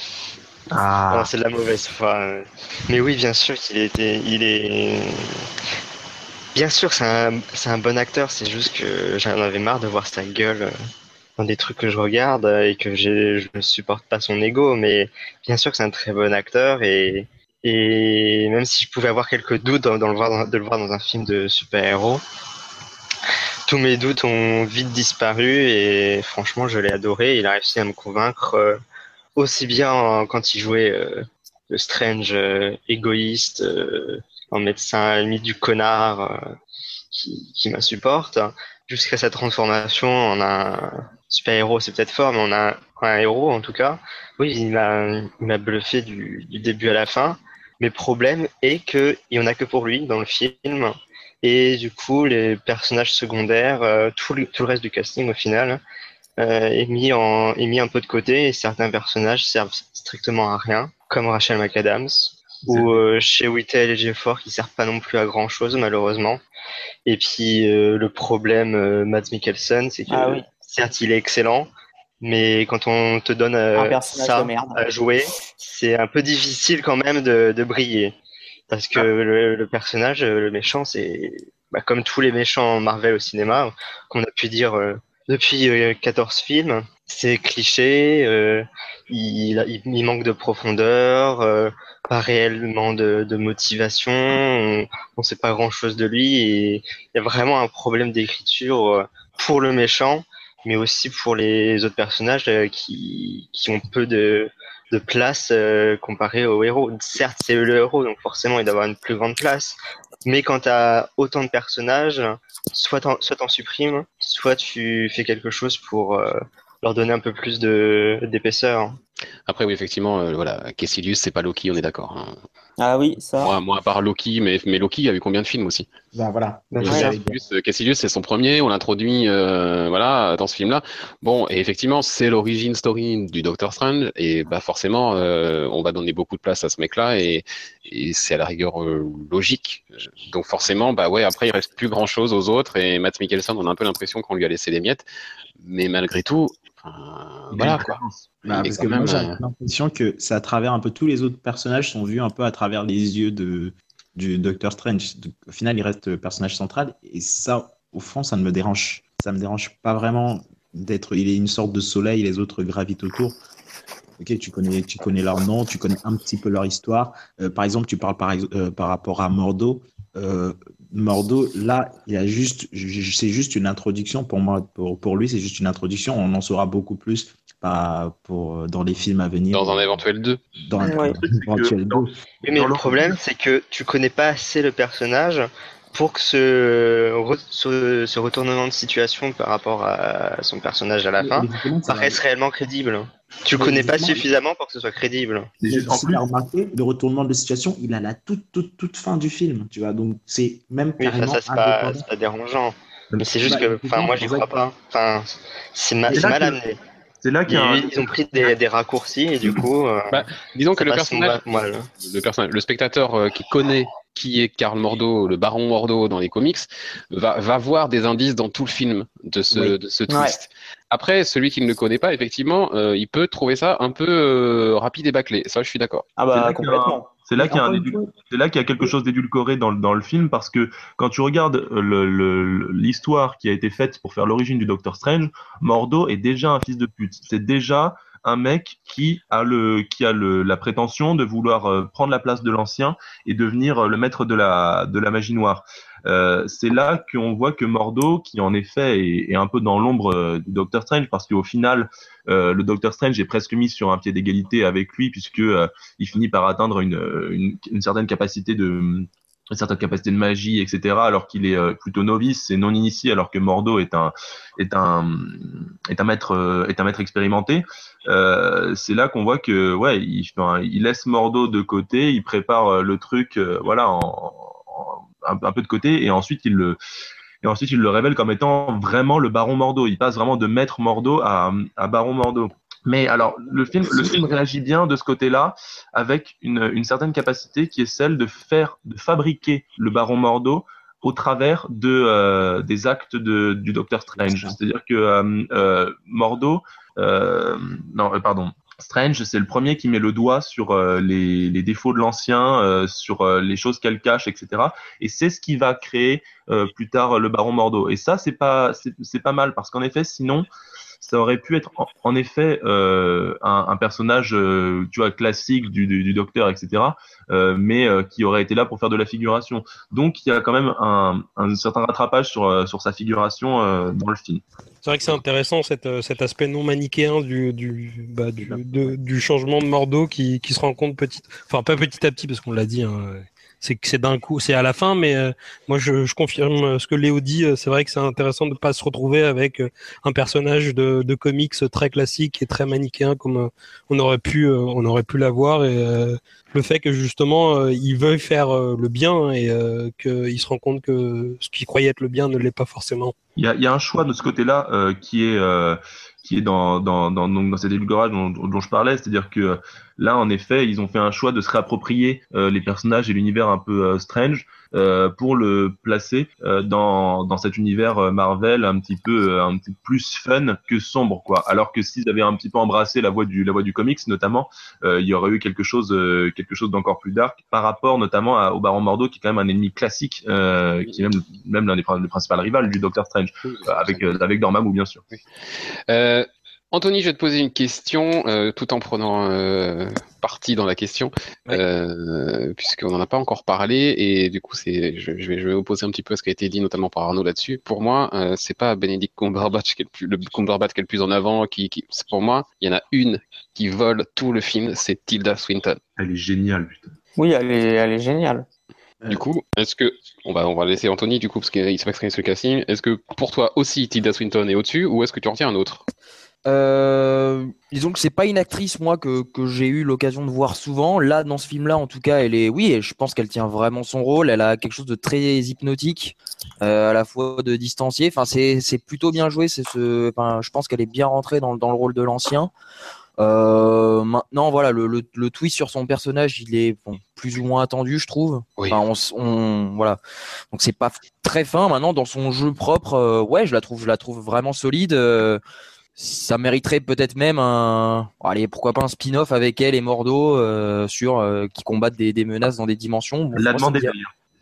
Ah. C'est de la mauvaise foi. euh. Mais oui, bien sûr qu'il était, il est. Bien sûr, c'est un, bon acteur. C'est juste que j'en avais marre de voir sa gueule euh, dans des trucs que je regarde euh, et que je ne supporte pas son ego. Mais bien sûr que c'est un très bon acteur et même si je pouvais avoir quelques doutes de le voir dans un film de super-héros, tous mes doutes ont vite disparu et franchement, je l'ai adoré. Il a réussi à me convaincre euh, aussi bien en- quand il jouait le Strange égoïste, en médecin limite du connard euh, qui, qui m'insupporte, jusqu'à sa transformation en un super-héros, c'est peut-être fort, mais on a un, un héros en tout cas. Oui, il m'a bluffé du, du début à la fin. Mais problème est que il y en a que pour lui dans le film. Et du coup, les personnages secondaires, euh, tout, le, tout le reste du casting au final, euh, est, mis en, est mis un peu de côté et certains personnages servent strictement à rien, comme Rachel McAdams ou euh, chez Whittle et Jefford qui servent pas non plus à grand chose malheureusement. Et puis euh, le problème euh, Matt Mikkelsen, c'est que Ah oui. certes il est excellent, mais quand on te donne euh, ça à jouer, c'est un peu difficile quand même de, de briller. Parce que le, le personnage, euh, le méchant, c'est bah, comme tous les méchants Marvel au cinéma, qu'on a pu dire euh, depuis euh, 14 films, c'est cliché, euh, il, il, il manque de profondeur, euh, pas réellement de, de motivation, on ne sait pas grand-chose de lui, et il y a vraiment un problème d'écriture euh, pour le méchant, mais aussi pour les autres personnages euh, qui, qui ont peu de, de place euh, comparé au héros. Certes, c'est le héros, donc forcément, il doit avoir une plus grande place. Mais quand tu autant de personnages, soit t'en, soit t'en supprimes, soit tu fais quelque chose pour euh, leur donner un peu plus de, d'épaisseur. Après, oui, effectivement, euh, voilà, Caecilius, c'est pas Loki, on est d'accord. hein. Ah oui, ça. Moi, moi, à part Loki, mais, mais Loki, il y a eu combien de films aussi? Ben voilà. Je ouais. bien. Caecilius, euh, c'est son premier, on l'introduit euh, voilà, dans ce film-là. Bon, et effectivement, c'est l'origine story du Doctor Strange, et bah forcément, euh, on va donner beaucoup de place à ce mec-là, et, et c'est à la rigueur euh, logique. Donc forcément, bah ouais, après, il reste plus grand-chose aux autres, et Matt Mikkelsen, on a un peu l'impression qu'on lui a laissé des miettes, mais malgré tout, voilà quoi. Bah, parce que moi, même, j'ai euh, l'impression que c'est à travers un peu tous les autres personnages sont vus un peu à travers les yeux de, du Docteur Strange. Donc, au final, il reste le personnage central et ça, au fond, ça ne me dérange. Ça me dérange pas vraiment d'être. Il est une sorte de soleil, les autres gravitent autour. Ok, tu connais, tu connais leur nom, tu connais un petit peu leur histoire. Euh, par exemple, tu parles par, euh, par rapport à Mordo. Euh, Mordo, là, il a juste, c'est juste une introduction pour moi. Pour, pour lui, c'est juste une introduction. On en saura beaucoup plus par, pour, dans les films à venir. Dans un éventuel 2. Dans un Ouais. éventuel Dans- deux. Oui, mais Dans le problème, c'est que tu connais pas assez le personnage pour que ce, ce, ce retournement de situation par rapport à son personnage à la fin paraisse réellement crédible. Tu Mais connais pas suffisamment pour que ce soit crédible. Juste- en plus, remarqué, le retournement de situation, il a la toute, toute, toute fin du film, tu vois. Donc, c'est même Oui, carrément ça, c'est pas, dérangeant. Mais c'est juste Bah, que, enfin, moi, j'y crois pas. Enfin, c'est ma- C'est c'est là mal que- amené. c'est là qu'il y a un- ont pris des, des raccourcis et du coup, euh, Bah, Disons que le personnage, mal. le personnage, le spectateur euh, qui connaît qui est Karl Mordo, le baron Mordo dans les comics, va, va voir des indices dans tout le film de ce, Oui. de ce twist. Après, celui qui ne le connaît pas, effectivement, euh, il peut trouver ça un peu euh, rapide et bâclé. Ça, je suis d'accord. Ah C'est là bah qu'il y a complètement. C'est là qu'il y a y quelque chose d'édulcoré dans, le- dans le film parce que quand tu regardes euh, le- le- l'histoire qui a été faite pour faire l'origine du Docteur Strange, Mordo est déjà un fils de pute. C'est déjà un mec qui a le qui a le, la prétention de vouloir euh, prendre la place de l'ancien et devenir euh, le maître de la de la magie noire. Euh, c'est là qu'on voit que Mordo, qui en effet est, est un peu dans l'ombre euh, du Docteur Strange, parce qu'au final, euh, le Docteur Strange est presque mis sur un pied d'égalité avec lui, puisque euh, il finit par atteindre une, une, une certaine capacité de une certaine capacité de magie, etc. Alors qu'il est euh, plutôt novice et non initié, alors que Mordo est un est un est un maître euh, est un maître expérimenté. Euh, c'est là qu'on voit que ouais, il, il laisse Mordo de côté, il prépare euh, le truc, voilà, un peu de côté, et ensuite il le et ensuite il le révèle comme étant vraiment le Baron Mordo. Il passe vraiment de maître Mordo à, à Baron Mordo. Mais alors, le film, le film réagit bien de ce côté-là, avec une, une certaine capacité qui est celle de faire, de fabriquer le Baron Mordo au travers de euh, des actes de, du Docteur Strange. C'est-à-dire que euh, euh, Mordo, euh, non, pardon, Strange, c'est le premier qui met le doigt sur euh, les, les défauts de l'ancien, euh, sur euh, les choses qu'elle cache, etc. Et c'est ce qui va créer plus tard le Baron Mordo. Et ça, c'est pas, c'est pas mal parce qu'en effet, sinon ça aurait pu être en, effet euh, un, personnage, euh, tu vois, classique du, docteur, etc., euh, mais qui aurait été là pour faire de la figuration. Donc il y a quand même un, certain rattrapage sur, sa figuration dans le film. C'est vrai que c'est intéressant cet, aspect non manichéen du, bah, changement de Mordo qui, qui se rend compte petit, enfin pas petit à petit parce qu'on l'a dit, hein, c'est que c'est d'un coup, c'est à la fin, mais euh, moi je, je confirme euh, ce que Léo dit. euh, C'est vrai que c'est intéressant de pas se retrouver avec euh, un personnage de, de comics très classique et très manichéen comme on aurait pu, on aurait pu l'avoir et euh, le fait que justement il veuille faire le bien et euh, qu'il se rend compte que ce qu'il croyait être le bien ne l'est pas forcément. Il y a, y a un choix de ce côté-là qui est qui est dans dans dans, donc dans cet édulcorage dont, dont je parlais, c'est-à-dire que euh, là en effet ils ont fait un choix de se réapproprier euh, les personnages et l'univers un peu euh, strange pour le placer euh, dans dans cet univers euh, Marvel un petit peu euh, un petit peu plus fun que sombre quoi. Alors que s'ils avaient un petit peu embrassé la voie du la voie du comics notamment, euh, il y aurait eu quelque chose euh, quelque chose d'encore plus dark par rapport notamment à, au Baron Mordo qui est quand même un ennemi classique euh, qui est même même l'un des, prin- des principaux rivales du Doctor Strange euh, avec euh, avec Dormammu bien sûr. Euh, Anthony, je vais te poser une question, euh, tout en prenant euh, parti dans la question, Ouais. euh, puisqu'on n'en a pas encore parlé, et du coup, c'est, je, je vais, je vais opposer un petit peu à ce qui a été dit, notamment par Arnaud là-dessus. Pour moi, euh, c'est pas Benedict Cumberbatch qui est le plus, le Cumberbatch qui est le plus en avant, qui, qui, c'est pour moi, il y en a une qui vole tout le film, c'est Tilda Swinton. Elle est géniale putain. Oui, elle est, elle est géniale. Du coup, est-ce que, on va, on va laisser Anthony, du coup, parce qu'il s'est pas exprimé sur le casting, est-ce que pour toi aussi Tilda Swinton est au-dessus, ou est-ce que tu en retiens un autre? Euh, disons que c'est pas une actrice moi que, que j'ai eu l'occasion de voir souvent. Là, dans ce film-là, en tout cas, elle est, oui, et je pense qu'elle tient vraiment son rôle. Elle a quelque chose de très hypnotique, euh, à la fois de distancié. Enfin, c'est c'est plutôt bien joué. C'est ce, enfin, je pense qu'elle est bien rentrée dans, le- dans le rôle de l'ancien. Euh, maintenant, voilà, le, le, le twist sur son personnage, il est bon, plus ou moins attendu, je trouve. Oui. Enfin, on, voilà. Donc c'est pas très fin. Maintenant, dans son jeu propre, ouais, je la trouve, je la trouve vraiment solide. Ça mériterait peut-être même un, allez, pourquoi pas un spin-off avec elle et Mordo euh, sur euh, qui combattent des, des menaces dans des dimensions. Bon, l'a moi, ça me demandé dirait-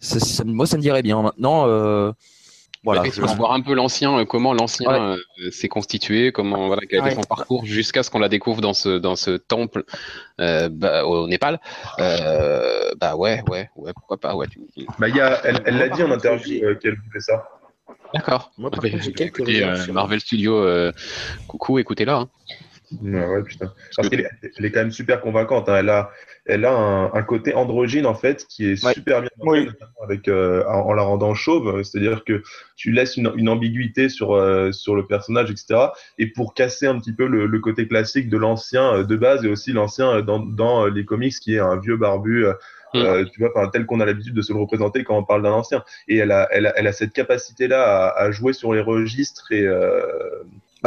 ça- ça- moi, ça me dirait bien. Maintenant, euh, voilà. Ouais, je- voir un peu l'ancien, euh, comment l'ancien euh, s'est constitué, comment voilà quel a été Ouais. son parcours jusqu'à ce qu'on la découvre dans ce dans ce temple euh, bah, au Népal. Euh, bah ouais, ouais, ouais, pourquoi pas, ouais. tu- Bah, il y a, elle, l'a dit en interview euh, qu'elle voulait ça. D'accord. Moi, par Ouais, contre, j'ai bah, quelques écoutez, réserves euh, Marvel Studios, euh, coucou, écoutez-là. Hein. Ouais, ouais, putain. Parce qu'elle est, elle est quand même super convaincante. hein. Elle a, elle a un, un côté androgyne en fait qui est Ouais. super bien Oui. avec euh, en, en la rendant chauve. C'est-à-dire que tu laisses une, une ambiguïté sur euh, sur le personnage, etc. Et pour casser un petit peu le, le côté classique de l'ancien euh, de base et aussi l'ancien euh, dans, dans euh, les comics qui est un vieux barbu. Mm. euh, tu vois, enfin, tel qu'on a l'habitude de se le représenter quand on parle d'un ancien. Et elle a, elle a, cette capacité-là à, à jouer sur les registres et euh,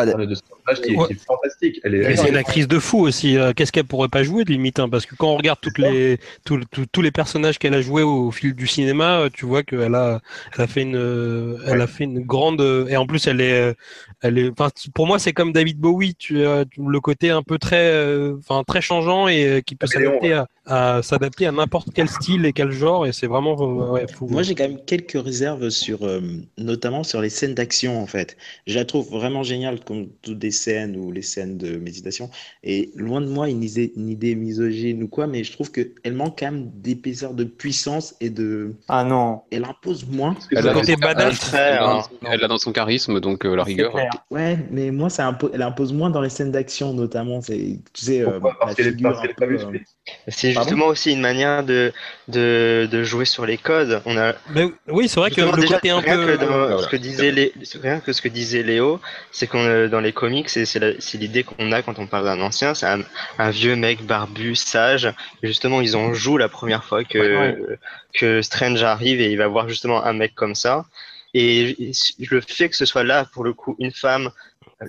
de ce personnage qui est, Ouais. qui est fantastique. Elle est, Et elle c'est est- une actrice de fou aussi. euh, Qu'est-ce qu'elle pourrait pas jouer de limite hein, Parce que quand on regarde toutes les, tous- tous- tous les personnages qu'elle a joués au fil du cinéma, euh, tu vois qu'elle a, elle a fait une, euh, elle a fait une grande. euh, Et en plus, elle est, elle est. Enfin, pour moi, c'est comme David Bowie. Tu le côté un peu très, euh, enfin très changeant et euh, qui peut s'adapter à, à s'adapter à n'importe quel style et quel genre. Et c'est vraiment, ouais, fou. Moi, j'ai quand même quelques réserves sur, euh, notamment sur les scènes d'action, en fait. Je la trouve vraiment géniale, comme toutes des scènes ou les scènes de méditation. Et loin de moi une idée, une idée misogyne ou quoi, mais je trouve qu'elle manque quand même d'épaisseur de puissance et de. Ah non. Elle impose moins. Elle Le a, côté hein. elle a dans son charisme, donc euh, la rigueur. clair. Ouais, mais moi, ça impo- elle impose moins dans les scènes d'action, notamment. C'est, tu sais, euh, Pourquoi? Figure parce qu'elle est. C'est justement aussi une manière de, de, de jouer sur les codes. On a Mais oui, c'est vrai que le déjà, côté un rien peu. que dans voilà. ce que disait Lé- rien que ce que disait Léo, c'est qu'on dans les comics, c'est l'idée qu'on a quand on parle d'un ancien, c'est un, un vieux mec barbu, sage. Et justement, ils en jouent la première fois que Ouais. que Strange arrive et il va voir justement un mec comme ça. Et le fait que ce soit là pour le coup une femme,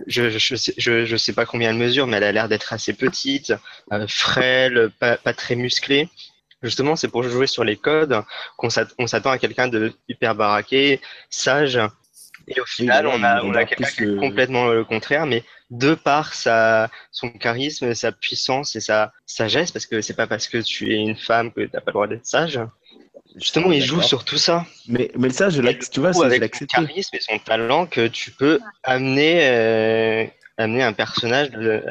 je je sais, je, je sais pas combien elle mesure, mais elle a l'air d'être assez petite, euh, frêle, pas, pas très musclée. Justement, c'est pour jouer sur les codes qu'on s'att- on s'attend à quelqu'un de hyper baraqué, sage. Et au final, on a, on a quelqu'un qui est le- complètement le contraire, mais de par sa, son charisme, sa puissance et sa sagesse, parce que c'est pas parce que tu es une femme que t'as pas le droit d'être sage. Justement, il joue sur tout ça. Mais, mais ça, je l'accepte, tu vois, ça, je avec son charisme et son talent que tu peux amener euh, amener un personnage de-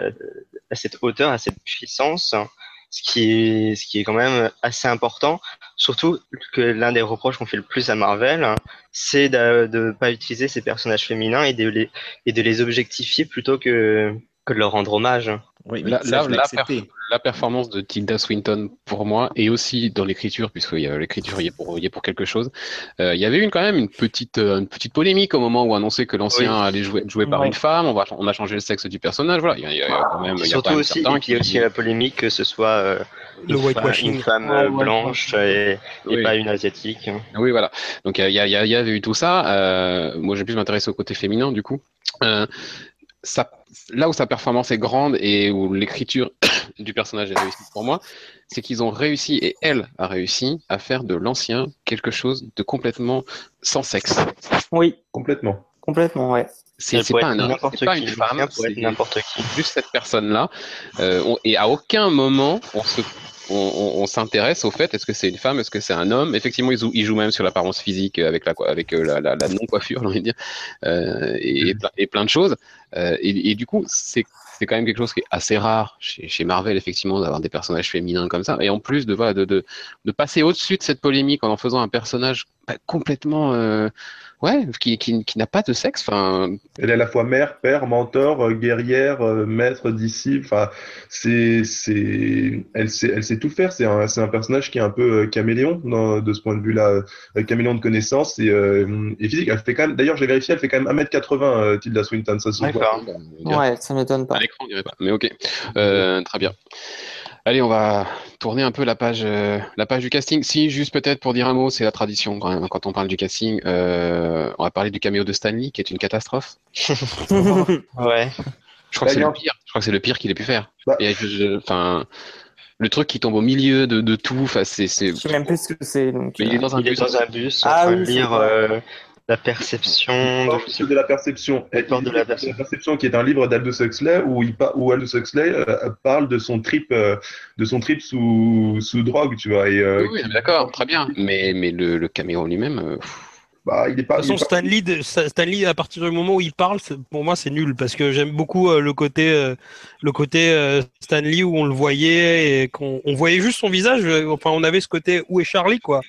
à cette hauteur, à cette puissance, ce qui est, ce qui est quand même assez important. Surtout que l'un des reproches qu'on fait le plus à Marvel, hein, c'est de ne pas utiliser ces personnages féminins et de les, et de les objectifier plutôt que, que de leur rendre hommage. Oui, mais Là, ça, là, je l'ai la, la performance de Tilda Swinton pour moi et aussi dans l'écriture puisque il y a- l'écriture y est pour y est pour quelque chose. euh, il y avait une quand même une petite euh, une petite polémique au moment où annonçait que l'ancien allait jouer joué par Ouais. une femme. On va on a changé le sexe du personnage. Voilà, il y a, il y a quand même il y a quand Surtout même aussi, et puis il y a qui- aussi la polémique que ce soit euh, Le une, femme, une femme Ouais, euh, ouais, blanche et, et Oui. pas une asiatique. Oui, voilà. Donc il y, a- il y, a- il y avait eu tout ça. Euh, moi, j'ai plus m'intéresser au côté féminin, du coup. Euh, ça, là où sa performance est grande et où l'écriture du personnage est réussie pour moi, c'est qu'ils ont réussi, et elle a réussi, à faire de l'ancien quelque chose de complètement sans sexe. Oui, Complètement. complètement, ouais. C'est pas un homme, n'importe c'est pas une femme, c'est n'importe qui. juste cette personne-là. Euh, et à aucun moment, on se on, on- on s'intéresse au fait est-ce que c'est une femme, est-ce que c'est un homme? Effectivement, ils jouent, ils jouent même sur l'apparence physique avec la avec euh, la, la, la non coiffure, j'ai envie de dire, euh, et, et plein, et plein de choses. Euh, et, et du coup, c'est c'est quand même quelque chose qui est assez rare chez, chez Marvel, effectivement, d'avoir des personnages féminins comme ça. Et en plus de voilà, de, de, de passer au-dessus de cette polémique en en faisant un personnage bah, complètement euh, ouais, qui, qui, qui n'a pas de sexe. Enfin, Elle est à la fois mère, père, mentor, euh, guerrière, euh, maître, disciple. Enfin, c'est, c'est, elle sait, elle sait tout faire. C'est un, c'est un personnage qui est un peu euh, caméléon dans- de ce point de vue-là, caméléon de connaissances et, euh, et physique. Elle fait quand même, d'ailleurs, j'ai vérifié, elle fait quand même 1m80, euh, Tilda Swinton. Ça se voit. D'accord. Ouais, ça m'étonne pas. À l'écran, on dirait pas. Mais ok. Euh, très bien. Allez, on va tourner un peu la page, euh, la page du casting. Si, juste peut-être pour dire un mot, c'est la tradition quand, même, quand on parle du casting. Euh, on va parler du caméo de Stanley, qui est une catastrophe. Ouais. Je crois que c'est Bah, le pire. Je crois que c'est le pire qu'il ait pu faire. Bah. Et je- je- Enfin, le truc qui tombe au milieu de, de tout. Enfin, c'est, c'est. Je sais même plus ce que c'est. Donc, il est euh, dans un Il est bus. dans un bus en Ah train oui, lire euh, La perception. de- la perception. Porte de la perception. perception qui est un livre d'Aldous Huxley où, il pa- où Aldous Huxley euh, parle de son trip, euh, de son trip sous, sous drogue, tu vois. Et, euh, Oui, oui, d'accord, très bien. Mais, mais le, le caméo en lui-même. Bah, il est pas. De toute il est façon, pas- Stanley, Stanley, à partir du moment où il parle, pour moi, c'est nul parce que j'aime beaucoup euh, le côté, euh, le côté euh, Stanley où on le voyait et qu'on on voyait juste son visage. Enfin, on avait ce côté où est Charlie, quoi.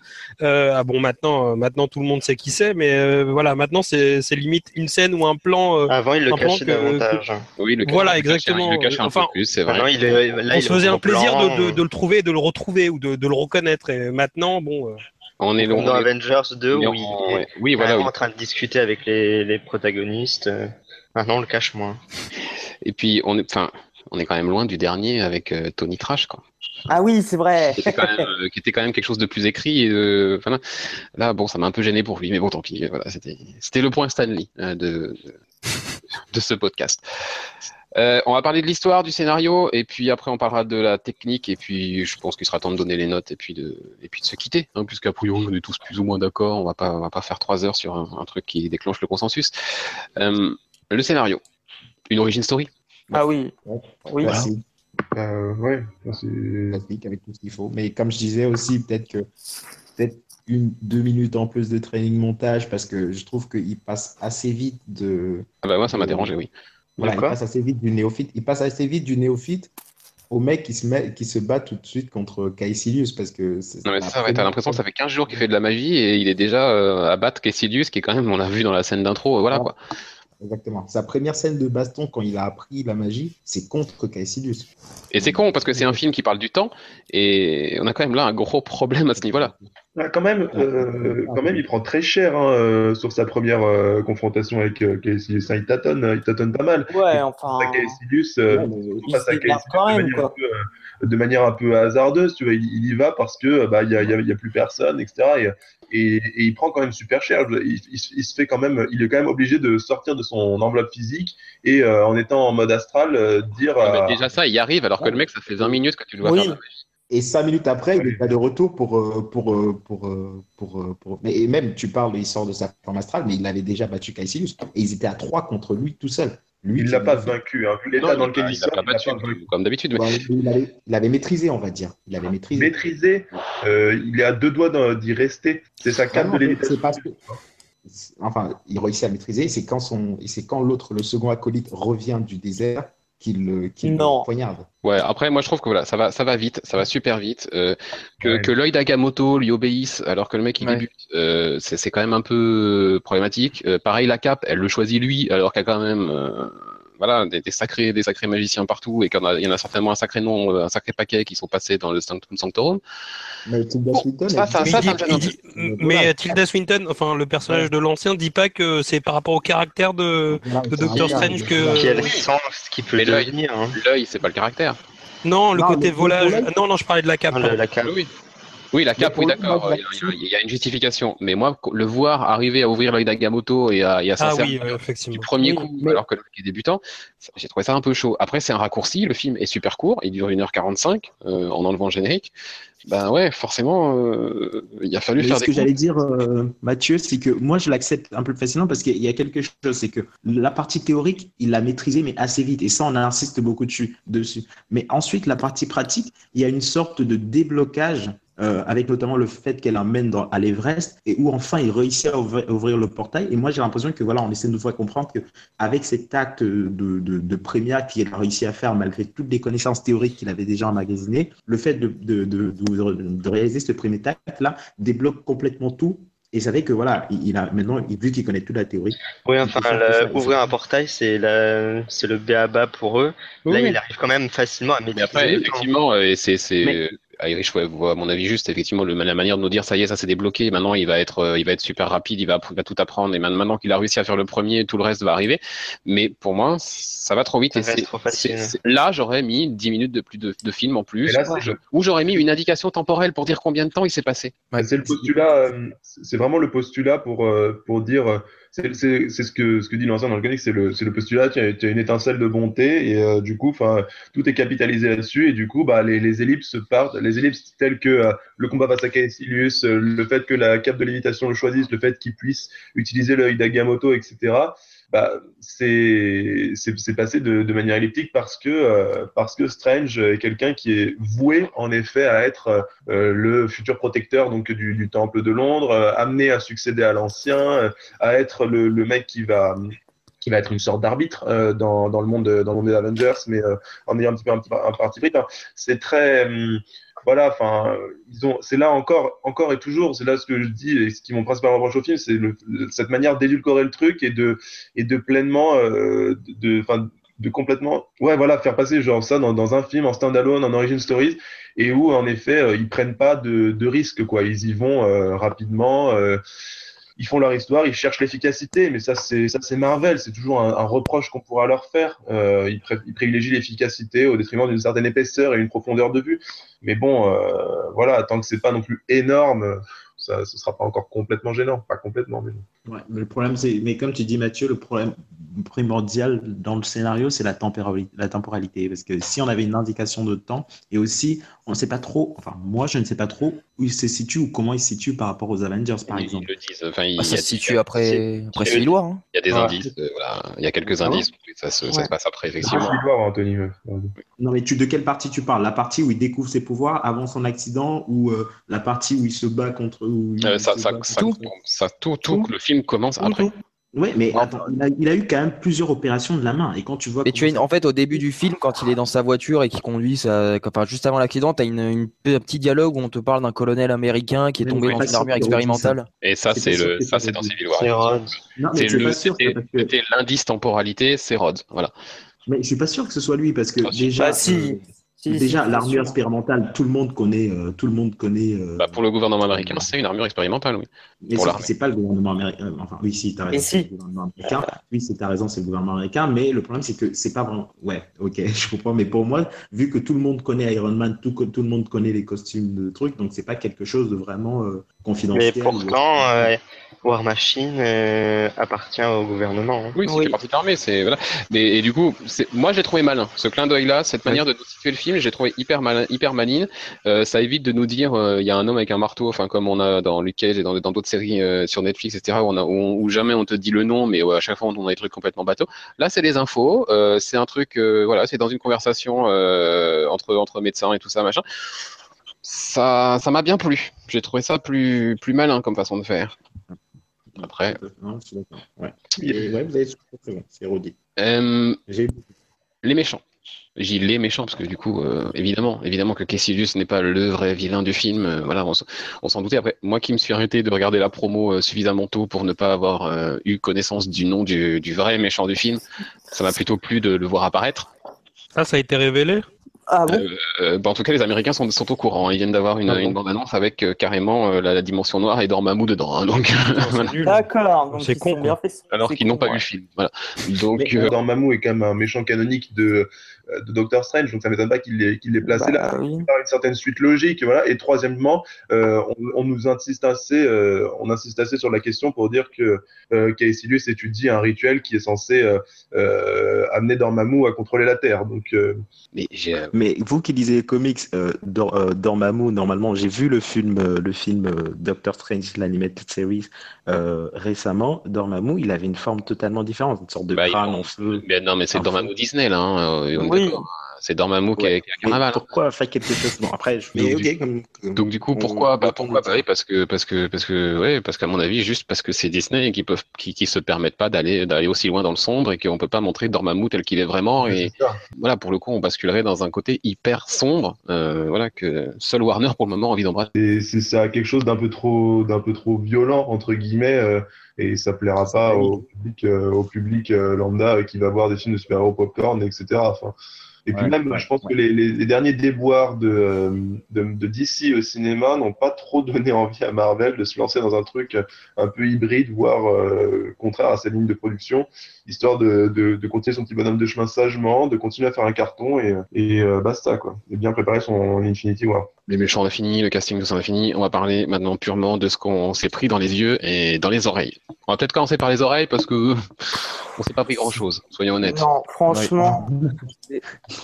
Euh, ah bon, maintenant, euh, maintenant tout le monde sait qui c'est, mais euh, voilà, maintenant c'est c'est limite une scène ou un plan. euh, Avant, il le cachait que- davantage. Oui, le Voilà, exactement. Il le cachait un Enfin, peu plus, c'est vrai. Il est, là, on il se faisait un plaisir plan, de, de, de le trouver, de le retrouver ou de, de le reconnaître. Et maintenant, bon. On est dans on est- Avengers 2 on est où en- il est ouais. Oui, voilà. vraiment oui. en train de discuter avec les, les protagonistes. euh, Maintenant, on le cache moins. Et puis, on est, enfin, on est quand même loin du dernier avec euh, Tony Trash, quoi. Ah oui, c'est vrai. Qui était, quand même, euh, qui était quand même quelque chose de plus écrit. Et enfin, là, là, bon, ça m'a un peu gêné pour lui, mais bon, tant pis. Voilà, c'était, c'était le point Stanley euh, de, de, de ce podcast. Euh, on va parler de l'histoire, du scénario, et puis après on parlera de la technique, et puis je pense qu'il sera temps de donner les notes, et puis de, et puis de se quitter, hein, puisqu'à priori on est tous plus ou moins d'accord, on va pas, on va pas faire trois heures sur un, un truc qui déclenche le consensus. Euh, le scénario, une origin story. Ah oui. Oui. Classique, Euh, ouais, c'est. classique avec tout ce qu'il faut. Mais comme je disais aussi, peut-être que peut-être une, deux minutes en plus de training montage parce que je trouve qu'il passe assez vite de. Ah bah moi ça m'a dérangé, oui. Voilà, il passe assez vite du néophyte. Il passe assez vite du néophyte au mec qui se met, qui se bat tout de suite contre Caecilius parce que. c'est- Non mais ça, ouais, t'as l'impression que ça fait 15 jours qu'il fait de la magie et il est déjà euh, à battre Caecilius, qui est quand même, on l'a vu dans la scène d'intro, euh, voilà Ah. quoi. Exactement. Sa première scène de baston quand il a appris la magie, c'est contre Caecilius. Et c'est con parce que c'est un film qui parle du temps et on a quand même là un gros problème à ce niveau-là. Ah, quand même, euh, quand même, il prend très cher hein, euh, sur sa première euh, confrontation avec Caecilius. Il tâtonne, il tâtonne pas mal. Ouais, enfin. Face à Caecilius, euh, Ouais, face à Caecilius quand de même, manière, quoi. un peu, euh, de manière un peu hasardeuse, tu vois, il, il y va parce que euh, bah il y a, il y a- il y a plus personne, etc. Et, et, et il prend quand même super cher. Il, il- il se fait quand même, il est quand même obligé de sortir de son enveloppe physique et euh, en étant en mode astral, euh, dire. Ah, mais déjà ça, il y arrive alors que le mec, ça fait 20 minutes que tu le vois Oui. faire. Et cinq minutes après, il est pas de retour pour, pour, pour, pour, pour- Mais, et même, tu parles, il sort de sa forme astrale, mais il avait déjà battu Caecilius. Et ils étaient à trois contre lui tout seul. Lui il l'a pas vaincu. Hein. Vu l'état dans il lequel l'a- il il sort, pas il l'a battu pas vaincu. comme- d'habitude. mais- il, avait, il avait maîtrisé, on va dire. Il avait maîtrisé. Maîtrisé, euh, il est à deux doigts d'y rester. C'est sa Ah carte non, de que enfin, il réussit à maîtriser. C'est quand son, c'est quand l'autre, le second acolyte, revient du désert qu'il le, qu'il le poignarde. Ouais, après, moi, je trouve que voilà, ça va, ça va vite, ça va super vite. Euh, que, Ouais. que l'œil d'Agamotto lui obéisse alors que le mec il Ouais. débute, euh, c'est, c'est quand même un peu problématique. Euh, pareil, la cape, elle le choisit lui alors qu'il y a quand même, euh, voilà, des, des sacrés, des sacrés magiciens partout et qu'il y en a, il y en a certainement un sacré nom, euh, un sacré paquet qui sont passés dans le Sanctum Sanctorum. Mais Tilda Bon, Swinton, ça, elle ça, dit- ça, Il ça dit- me gêne il un dit- peu. mais Voilà. Tilda Swinton, enfin le personnage de l'ancien, dit pas que c'est par rapport au caractère de. Doctor Strange que- ce qui peut l'œil. Hein. L'œil, c'est pas le caractère. Non, le Non, côté volage. Non, non, je parlais de la cape. Pardon. la cape. Oui, oui. La cape, oui, d'accord. moi, Il y, a- il y a une justification. Mais moi, le voir arriver à ouvrir l'œil d'Agamotto et à, et à s'en Ah servir oui, du premier Oui, coup, mais- alors que le mec est débutant, j'ai trouvé ça un peu chaud. Après, c'est un raccourci. Le film est super court. Il dure 1h45 euh, en enlevant le générique. Ben ouais, forcément, euh, il a fallu Mais faire ce des que coups. j'allais dire, euh, Mathieu, c'est que moi, je l'accepte un peu plus facilement parce qu'il y a quelque chose, c'est que la partie théorique, il l'a maîtrisée, mais assez vite. Et ça, on insiste beaucoup dessus. dessus. Mais ensuite, la partie pratique, il y a une sorte de déblocage. Euh, avec notamment le fait qu'elle emmène dans, à l'Everest et où enfin il réussit à ouvrir, le portail. Et moi j'ai l'impression que voilà, on essaie de nous faire comprendre que avec cet acte de, de, de qu'il a réussi à faire malgré toutes les connaissances théoriques qu'il avait déjà emmagasinées, le fait de, de, de, de, de réaliser ce premier acte là débloque complètement tout. Et savait que voilà, il a maintenant, vu qu'il connaît toute la théorie, Oui, enfin, la- ça, ouvrir un portail, c'est la... c'est le béaba pour eux. Oui, Là, oui. il arrive quand même facilement à Mais maîtriser. après, effectivement, euh, et c'est, c'est, Mais- Irish ouais, voit, à mon avis juste, effectivement, le, la manière de nous dire, ça y est, ça s'est débloqué, maintenant il va être, euh, il va être super rapide, il va, il va tout apprendre, et maintenant qu'il a réussi à faire le premier, tout le reste va arriver. Mais pour moi, ça va trop vite, Ça et trop facile. c'est- c'est- là, j'aurais mis 10 minutes de plus de, de film en plus, là, ou j'aurais mis une indication temporelle pour dire combien de temps il s'est passé. Ouais. C'est le postulat, euh, c'est vraiment le postulat pour, euh, pour dire, euh, c'est ce que, ce que dit l'ancien dans le c'est le, le postulat, tu as, as une étincelle de bonté et euh, du coup, tout est capitalisé là-dessus et du coup, bah, les, les ellipses partent, les ellipses telles que euh, le combat face à Caecilius, euh, le fait que la cape de lévitation le choisisse, le fait qu'il puisse utiliser l'œil d'Agamotto, etc. Bah, c'est passé de, de manière elliptique parce que euh, parce que Strange est quelqu'un qui est voué en effet à être euh, le futur protecteur donc du, temple de Londres, euh, amené à succéder à l'ancien, à être le, le mec qui va qui va être une sorte d'arbitre dans, dans le monde de- dans le monde des Avengers, mais en ayant un petit peu un, un parti pris. C'est très hum, voilà, enfin, ils ont, c'est là encore, encore et toujours, c'est là ce que je dis et ce qui m'ont principalement reproché au film, c'est cette manière d'édulcorer le truc et de, et de pleinement, euh, de, enfin, de complètement, ouais, voilà, faire passer genre ça dans, dans un film en standalone, en origin stories, et où en effet euh, ils prennent pas de, de risques, quoi, ils y vont euh, rapidement. euh, ils font leur histoire, ils cherchent l'efficacité, mais ça c'est ça c'est Marvel, c'est toujours un, reproche qu'on pourra leur faire. Euh, ils, privilégient l'efficacité au détriment d'une certaine épaisseur et une profondeur de vue. Mais bon, euh, voilà, tant que c'est pas non plus énorme, ça ce sera pas encore complètement gênant, pas complètement, mais. Ouais, mais le problème, c'est, mais comme tu dis, Mathieu, le problème primordial dans le scénario, c'est la temporalité, la temporalité. Parce que si on avait une indication de temps, et aussi, on ne sait pas trop, enfin, moi, je ne sais pas trop où il se situe ou comment il se situe par rapport aux Avengers, par Ils, exemple. ils le disent. Enfin, il, Bah, ça a, se situe après, après c'est- Civil War. hein. il y a des Ouais. indices. euh, voilà, il y a quelques Ah ouais indices. Ça se, ça Ouais. se passe après, effectivement. Anthony. ouais. Non, mais tu, de quelle partie tu parles? La partie où il découvre ses pouvoirs avant son accident ou euh, la partie où il se bat contre. Où il Euh, ça, se ça, bat ça, contre- ça, tout, tout, Tout. le film commence Tout, après. tout. Ouais, mais attends, il a, il a eu quand même plusieurs opérations de la main. Et quand tu vois. Et tu as une, en fait au début du film quand il est dans sa voiture et qu'il conduit sa, enfin juste avant l'accident, tu as une, une- un petit dialogue où on te parle d'un colonel américain qui est Mais tombé oui, dans une armure ça. expérimentale. Et ça, C'est le, ça, ça c'est dans. Civil War. Mais c'était, parce que- c'était l'indice temporalité, c'est Rhodes. Voilà. Mais je suis pas sûr que ce soit lui parce que déjà. Bah, si. Si, Déjà, l'armure expérimentale, tout le monde connaît. euh, tout le monde connaît. euh, Bah, pour le gouvernement américain, c'est une armure expérimentale, oui. mais c'est pas le gouvernement américain. euh, Enfin, oui, si, t'as raison. Si. le gouvernement américain. Oui, c'est t'as raison, c'est le gouvernement américain. Mais le problème, c'est que c'est pas vraiment. Ouais, ok, je comprends. Mais pour moi, vu que tout le monde connaît Iron Man, tout, tout le monde connaît les costumes de trucs, donc c'est pas quelque chose de vraiment euh, Mais confidentiel. pourtant, euh, War Machine euh, appartient au gouvernement. hein. Oui, c'est Oui. une partie de l'armée, c'est voilà. Mais et du coup, moi j'ai trouvé malin ce clin d'œil là, cette manière de nous situer le film, j'ai trouvé hyper malin, hyper maligne. Euh, ça évite de nous dire euh, il y a un homme avec un marteau, enfin comme on a dans Luke Cage et dans d'autres séries euh, sur Netflix, etc. Où, on a, où, on- où jamais on te dit le nom, mais à chaque fois on a des trucs complètement bateaux. Là, c'est des infos, euh, c'est un truc, euh, voilà, c'est dans une conversation euh, entre entre médecins et tout ça machin. Ça, ça m'a bien plu. J'ai trouvé ça plus plus malin comme façon de faire. Après. Non, je suis d'accord. Ouais. Et ouais, vous avez c'est bon, c'est rodé. Euh, les méchants. J'ai les méchants parce que du coup, euh, évidemment, évidemment que Caecilius n'est pas le vrai vilain du film. euh, voilà, on, s'en doutait. Après, moi qui me suis arrêté de regarder la promo euh, suffisamment tôt pour ne pas avoir euh, eu connaissance du nom du, du vrai méchant du film, ça m'a plutôt plu de le voir apparaître. Ah, ça a été révélé? Ah bon Euh, euh, bah, en tout cas, les Américains sont, sont au courant. Ils viennent d'avoir une, Ah bon une bande-annonce avec euh, carrément euh, la, la dimension noire et Dormammu dedans. hein, donc, nul. D'accord. donc C'est con, bien faits. alors qu'ils n'ont pas ouais. vu le film. Voilà. Donc, euh, Dormammu est quand même un méchant canonique de, de Doctor Strange, donc ça m'étonne pas qu'il l'ait qu'il l'ait placé là. Bah, oui. par une certaine suite logique, voilà. Et troisièmement, euh, on, on nous insiste assez, euh, on insiste assez sur la question pour dire que euh, Caecilius étudie un rituel qui est censé euh, euh, amener Dormammu à contrôler la Terre. Donc, euh, mais euh, Mais vous qui lisez les comics, euh, Dor- euh, Dormammu, normalement, j'ai vu le film, euh, le film euh, Doctor Strange, l'animated series, euh, récemment. Dormammu, il avait une forme totalement différente, une sorte de Bah, il- crâne en feu. mais non, mais c'est Dormammu Disney là. hein, euh, on est Oui. C'est Dormammu qui est, Ouais. qui est à Mais Carnaval. hein. pourquoi faire quelque chose Bon, après, je... Mais ok, du- comme, Donc du coup, on- pourquoi, bah, on- pourquoi bah oui, parce que parce que parce que ouais, parce qu'à mon avis, juste parce que c'est Disney et qui peuvent qui, qui se permettent pas d'aller d'aller aussi loin dans le sombre et qu'on peut pas montrer Dormammu tel qu'il est vraiment et voilà pour le coup, on basculerait dans un côté hyper sombre, euh, voilà que seul Warner pour le moment a envie d'embrasser. C'est ça quelque chose d'un peu trop, d'un peu trop violent entre guillemets, euh, et ça plaira pas au public, euh, au public euh, lambda euh, qui va voir des films de super-héros popcorn, etc. Enfin, et puis Ouais, même, je pense que les, derniers déboires de, euh, de, de DC au cinéma n'ont pas trop donné envie à Marvel de se lancer dans un truc un peu hybride, voire euh, contraire à sa ligne de production, histoire de, de, de continuer son petit bonhomme de chemin sagement, de continuer à faire un carton et, et euh, basta quoi, et bien préparer son Infinity War. Les méchants on a fini, le casting tout ça on a fini. On va parler maintenant purement de ce qu'on s'est pris dans les yeux et dans les oreilles. On va peut-être commencer par les oreilles parce que on s'est pas pris grand chose, soyons honnêtes. Non, franchement,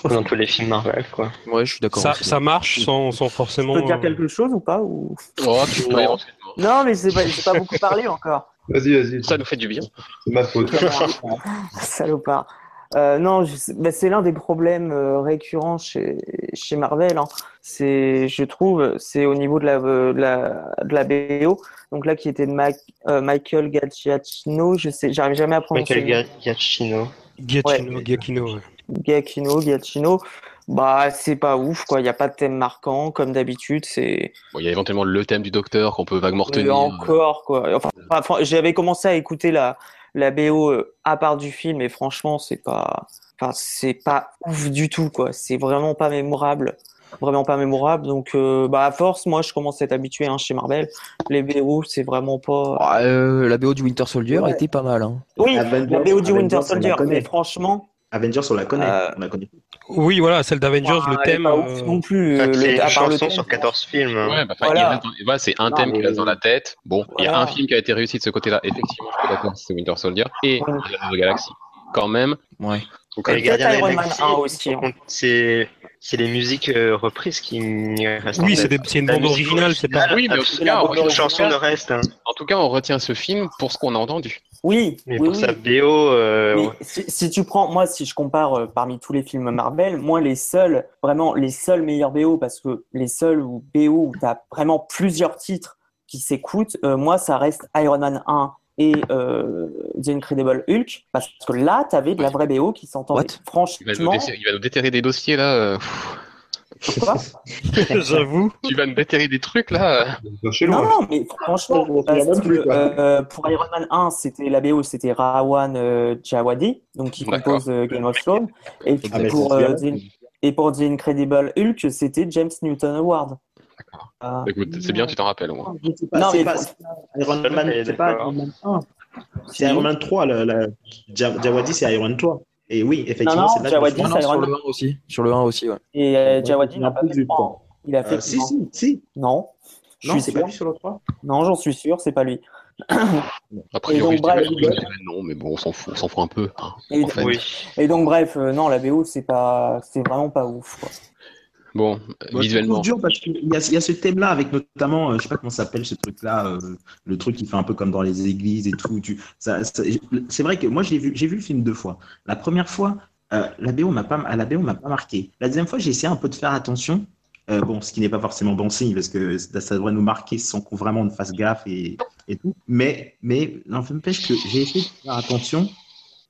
Dans tous les films Marvel, quoi. Ouais, je suis d'accord. Ça, marche sans, sans je forcément. peux dire quelque chose ou pas ou... Oh, tu Non. Non, mais j'ai pas, j'ai pas beaucoup parlé encore. Vas-y, vas-y, Ça nous fait du bien. c'est ma faute. Salopard. Euh, non, bah, c'est l'un des problèmes euh, récurrents chez, chez Marvel. hein. C'est, je trouve, c'est au niveau de la, euh, de la, de la BO. Donc là, qui était de Mac- euh, Michael Giacchino, je sais, j'arrive jamais à prononcer. Michael Giacchino. Giacchino, Giacchino, ouais. Giacchino, Giacchino. Bah, c'est pas ouf, quoi. Il n'y a pas de thème marquant, comme d'habitude. C'est Bon, il y a éventuellement le thème du docteur qu'on peut vaguement Et retenir. encore, quoi. Enfin, enfin, j'avais commencé à écouter la, la BO euh, à part du film, et franchement, c'est pas, enfin, c'est pas ouf du tout, quoi. C'est vraiment pas mémorable. Vraiment pas mémorable. Donc, euh, bah, à force, moi, je commence à être habitué hein, chez Marvel. Les BO, c'est vraiment pas. Ah, euh, la BO du Winter Soldier Ouais. était pas mal. Hein. Oui, Avengers- la BO du Winter Avengers, Soldier, mais franchement, Avengers, on la connaît. Euh, On la connaît. Oui, voilà, celle d'Avengers, le thème. euh, non plus. Enfin, euh, c'est le- une à part le chanson thème. sur 14 films. Ouais, bah, Voilà. voilà, c'est un Non, thème qui mais- reste dans la tête. Bon, il y a un film qui a été réussi de ce côté-là. Effectivement, je suis d'accord, c'est Winter Soldier. Et Galaxy. Quand même. Ouais. Donc, Et Et les Gardiens de la Iron Man Galaxie, 1 aussi, hein. c'est c'est les musiques euh, reprises qui me restent en Oui, c'est une La bande originale, c'est pas. Oui, mais en tout cas, aucune originale. chanson ne reste. hein. en tout cas, on retient ce film pour ce qu'on a entendu. Oui, Mais oui, pour oui. sa BO, euh, Mais si, si tu prends, moi, si je compare euh, parmi tous les films Marvel, moi, les seuls, vraiment, les seuls meilleurs BO, parce que les seuls où BO où tu as vraiment plusieurs titres qui s'écoutent, euh, moi, ça reste Iron Man 1 et euh, The Incredible Hulk, parce que là, tu avais de la vraie BO qui s'entendait. What? Il va, nous Franchement, il va nous déterrer des dossiers là. euh, J'avoue. tu vas nous déterrer des trucs là. euh. Chez Non, loin. non, mais franchement, me parce plus, que, quoi. euh, pour Iron Man 1, c'était la BO, c'était Rawan euh, Djawadi, donc qui compose euh, Game of Thrones, et Ah, pour, me euh. The- et pour The Incredible Hulk, c'était James Newton Howard. D'accord. Ah. Écoute, c'est bien, tu t'en rappelles au moins. Je sais pas, Non, mais pas, c'est pas Iron Man, c'est pas. Iron Man 1. C'est Iron Man 3. La, la... Ja- Jawadi, c'est Iron Man 3. Et oui, effectivement, non, c'est là que Jawadi, Non, non, c'est sur le 1 aussi. Sur le 1 aussi, ouais. Et euh, Jawadi n'a a pas fait du temps. Il a fait Euh, si, non. si, si. Non, je Non, c'est pas lui sur le 3. Non, j'en suis sûr, c'est pas lui. A priori, Et donc, bref, non, mais bon, on s'en fout, on s'en fout un peu. hein, Et, en fait. oui. et donc bref, euh, non, la BO c'est pas, c'est vraiment pas ouf. Quoi. Bon, Bon, visuellement. C'est dur parce qu'il y a, il y a ce thème-là avec notamment, euh, je sais pas comment s'appelle ce truc-là, euh, le truc qui fait un peu comme dans les églises et tout. Tu, ça, ça- c'est vrai que moi j'ai vu, j'ai vu le film deux fois. La première fois, euh, la BO m'a pas, à la BO m'a pas marqué. La deuxième fois, j'ai essayé un peu de faire attention Euh, bon, ce qui n'est pas forcément bon signe parce que ça, devrait nous marquer sans qu'on vraiment on fasse gaffe et, et tout. Mais, mais n'empêche que j'ai essayé de faire attention.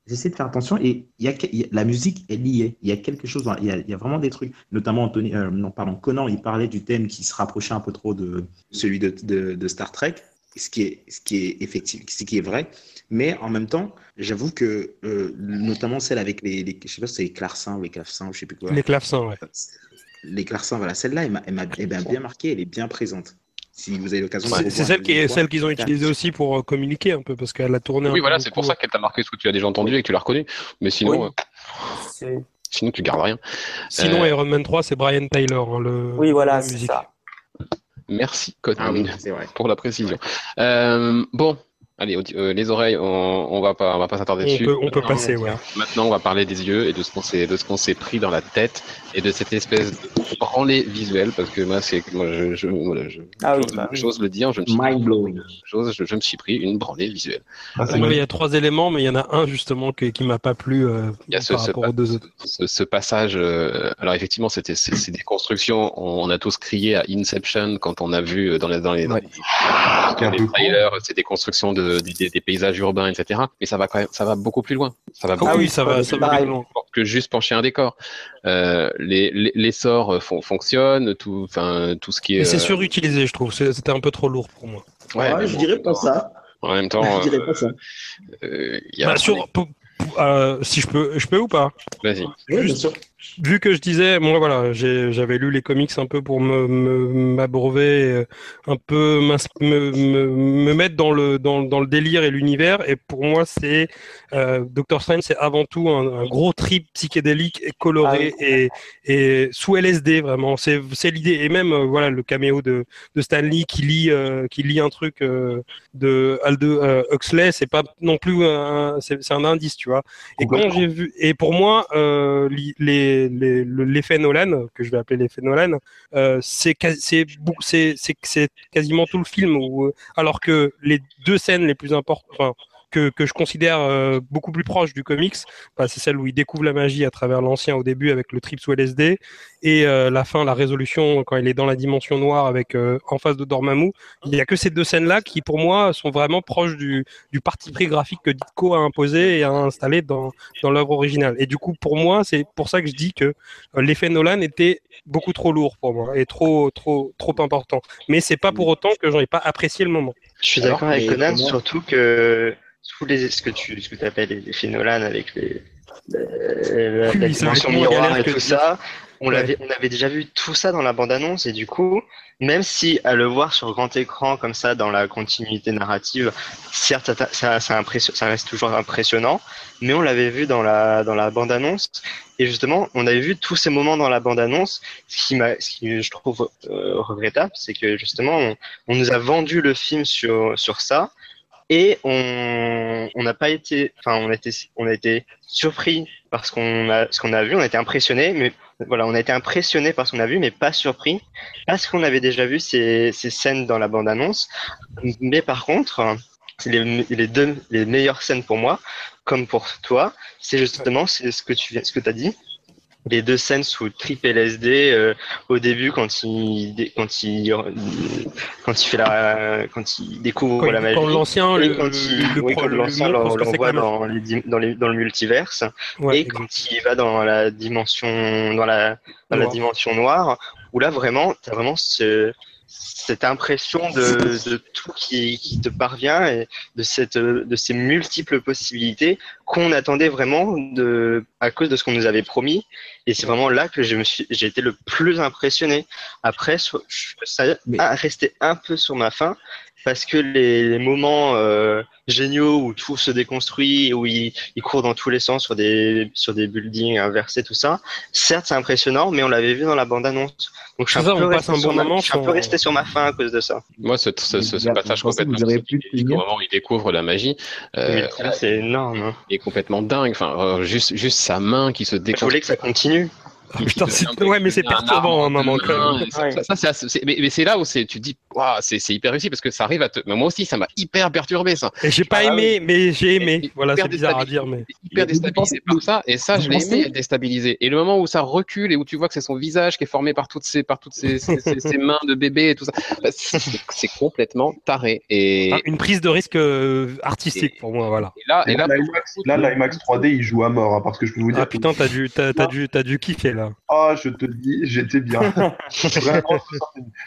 J'essaie de faire attention et il y a, il y a- la musique est liée. Il y a quelque chose, dans- il y a, il y a vraiment des trucs. Notamment, Anthony, euh, non, pardon, Conan, il parlait du thème qui se rapprochait un peu trop de celui de, de, de Star Trek, ce qui est, ce qui est effectif, ce qui est vrai. Mais en même temps, j'avoue que, euh, notamment celle avec les, les je sais pas si c'est les clarcins ou les clavecins, je sais plus quoi. Les clavecins, ouais. Les clarcins, voilà, celle-là, elle m'a bien marqué, elle est bien présente. Si vous avez l'occasion de C'est- celle, qui est, qu'ils ont utilisée aussi pour euh, communiquer un peu, parce qu'elle a tourné un Oui, voilà, c'est pour ça qu'elle t'a marqué, parce que tu l'as déjà entendu et que tu l'as reconnu. Mais sinon, Oui. euh, sinon tu gardes rien. Sinon, Euh, Iron Man 3, c'est Brian Taylor, hein, le, Oui, voilà, c'est musique. ça. Merci, Conan, Ah oui, pour la précision. Euh, bon, allez, euh, les oreilles, on, on va pas, on va pas s'attarder dessus. peut, on peut passer, ouais. Maintenant, on va parler des yeux et de ce qu'on s'est, de ce qu'on s'est pris dans la tête et de cette espèce de branlée visuelle, parce que moi, c'est, moi, je, je, je- Ah oui, j'ose, bah oui. j'ose le dire, je me suis, Mind blowing. j'ose- je, je me suis pris une branlée visuelle. Ah, Moi, il y a trois éléments, mais il y en a un justement qui, qui m'a pas plu euh, Il y a ce- par ce rapport pas- aux deux autres. ce, ce passage, euh, alors effectivement, c'était c'est c'est des constructions. On, on a tous crié à Inception quand on a vu euh, dans les dans les, dans Ouais. les, dans un les peu trailers, c'est des constructions de, des- des, des paysages urbains, etc. Mais ça va quand même, ça va beaucoup plus loin. Ça va Ah beaucoup oui, ça va, ça bien loin. que juste pencher un décor. Euh, les, les, les sorts euh, fon- fonctionnent, tout, enfin tout ce qui est. Mais c'est euh, surutilisé, je trouve. C'était un peu trop lourd pour moi. ouais, je bon, dirais pas ça. En même temps, Je dirais euh, pas ça. euh, il y a Bah, sur, euh, si je peux, je peux ou pas? Vas-y. Oui, bien sûr. Vu que je disais, moi voilà, j'avais lu les comics un peu pour me me- m'abreuver, euh, un peu me, me, me mettre dans le dans, dans le délire et l'univers. Et pour moi, c'est euh, Doctor Strange, c'est avant tout un, un gros trip psychédélique et coloré et, et sous LSD vraiment. C'est l'idée. Et même euh, voilà le caméo de de Stanley qui lit euh, qui lit un truc de euh, Huxley, c'est pas non plus un, c'est un indice, tu vois. Et quand j'ai vu, et pour moi, euh, li- les, les, le- l'effet Nolan, que je vais appeler l'effet Nolan, euh, c'est quasiment tout le film. Euh, alors que les deux scènes les plus importantes, que, que je considère euh, beaucoup plus proches du comics, bah, c'est celle où il découvre la magie à travers l'ancien au début avec le trip sous LSD et euh, la fin, la résolution quand il est dans la dimension noire avec euh, en face de Dormammu. Il y a que ces deux scènes-là qui, pour moi, sont vraiment proches du, du parti pris graphique que Ditko a imposé et a installé dans, dans l'œuvre originale. Et du coup, pour moi, c'est pour ça que je dis que euh, l'effet Nolan était beaucoup trop lourd pour moi et trop, trop, trop important. Mais c'est pas pour autant que j'en ai pas apprécié le moment. Je suis d'accord avec Conan, surtout que tous les ce que tu ce que appelles les effets Nolan avec les Oui, la dimension miroir et tout ça, on Ouais. l'avait on avait déjà vu tout ça dans la bande annonce et du coup même si à le voir sur grand écran comme ça dans la continuité narrative, certes ça, ça, ça, ça reste toujours impressionnant, mais on l'avait vu dans la dans la bande annonce et justement on avait vu tous ces moments dans la bande annonce. Ce qui m'a ce qui je trouve euh, regrettable, c'est que justement on, on nous a vendu le film sur sur ça et on n'a pas été enfin on a été on a été surpris par ce qu'on a ce qu'on a vu on a été impressionné mais voilà on a été impressionné par ce qu'on a vu mais pas surpris. Parce qu'on avait déjà vu ces ces scènes dans la bande annonce mais par contre les, les deux les meilleures scènes pour moi comme pour toi. C'est justement ce que tu ce que as dit les deux scènes sous trip LSD euh, au début quand il quand il quand il fait la quand il découvre Quand, la magie quand l'ancien, le, quand le, il, le, oui, quand le l'ancien l'envoie même. dans, les, dans, les, dans le multiverse Ouais, et quand il va dans la dimension dans la dans la Noir. dimension noire où là vraiment t'as vraiment ce cette impression de, de tout qui, qui te parvient et de cette de ces multiples possibilités qu'on attendait vraiment de à cause de ce qu'on nous avait promis. Et c'est vraiment là que je me suis j'ai été le plus impressionné. Après je- ça a resté un peu sur ma faim parce que les, les moments euh, géniaux où tout se déconstruit, où il, il court dans tous les sens sur des sur des buildings inversés, tout ça. Certes, c'est impressionnant, mais on l'avait vu dans la bande annonce. Donc je suis un peu passe resté un sur bon ma- moment je suis un peu sans- resté sur ma faim à cause de ça. Moi, ce, ce, ce, ce passage complètement au moment où il découvre la magie, euh, c'est énorme. hein. il est complètement dingue. Enfin, euh, juste, juste sa main qui se Je déconstruit. voulais que ça continue? Ouais, mais c'est perturbant, arbre un moment, de quand même. et ça- Ouais. ça- ça, c'est assez- c'est- mais, mais c'est là où c'est, tu te dis, Waouh, c'est, c'est hyper réussi parce que ça arrive à te. Mais moi aussi, ça m'a hyper perturbé ça. Et j'ai pas Ah aimé, mais j'ai aimé. et Voilà, c'est bizarre à dire, mais. hyper déstabilisé par ça et ça je l'ai aimé déstabilisé et le moment où ça recule et où tu vois que c'est son visage qui est formé par toutes ces par toutes ces mains de bébé et tout ça bah, c'est c'est complètement taré et, Enfin, une prise de risque euh, artistique pour moi, voilà. et là et là, l'IMAX, là, l'IMAX 3D, il joue à mort, hein, parce que je peux vous dire. Ah putain, t'as dû, t'as, t'as dû, t'as dû kiffer là. Ah, je te dis, j'étais bien. Vraiment,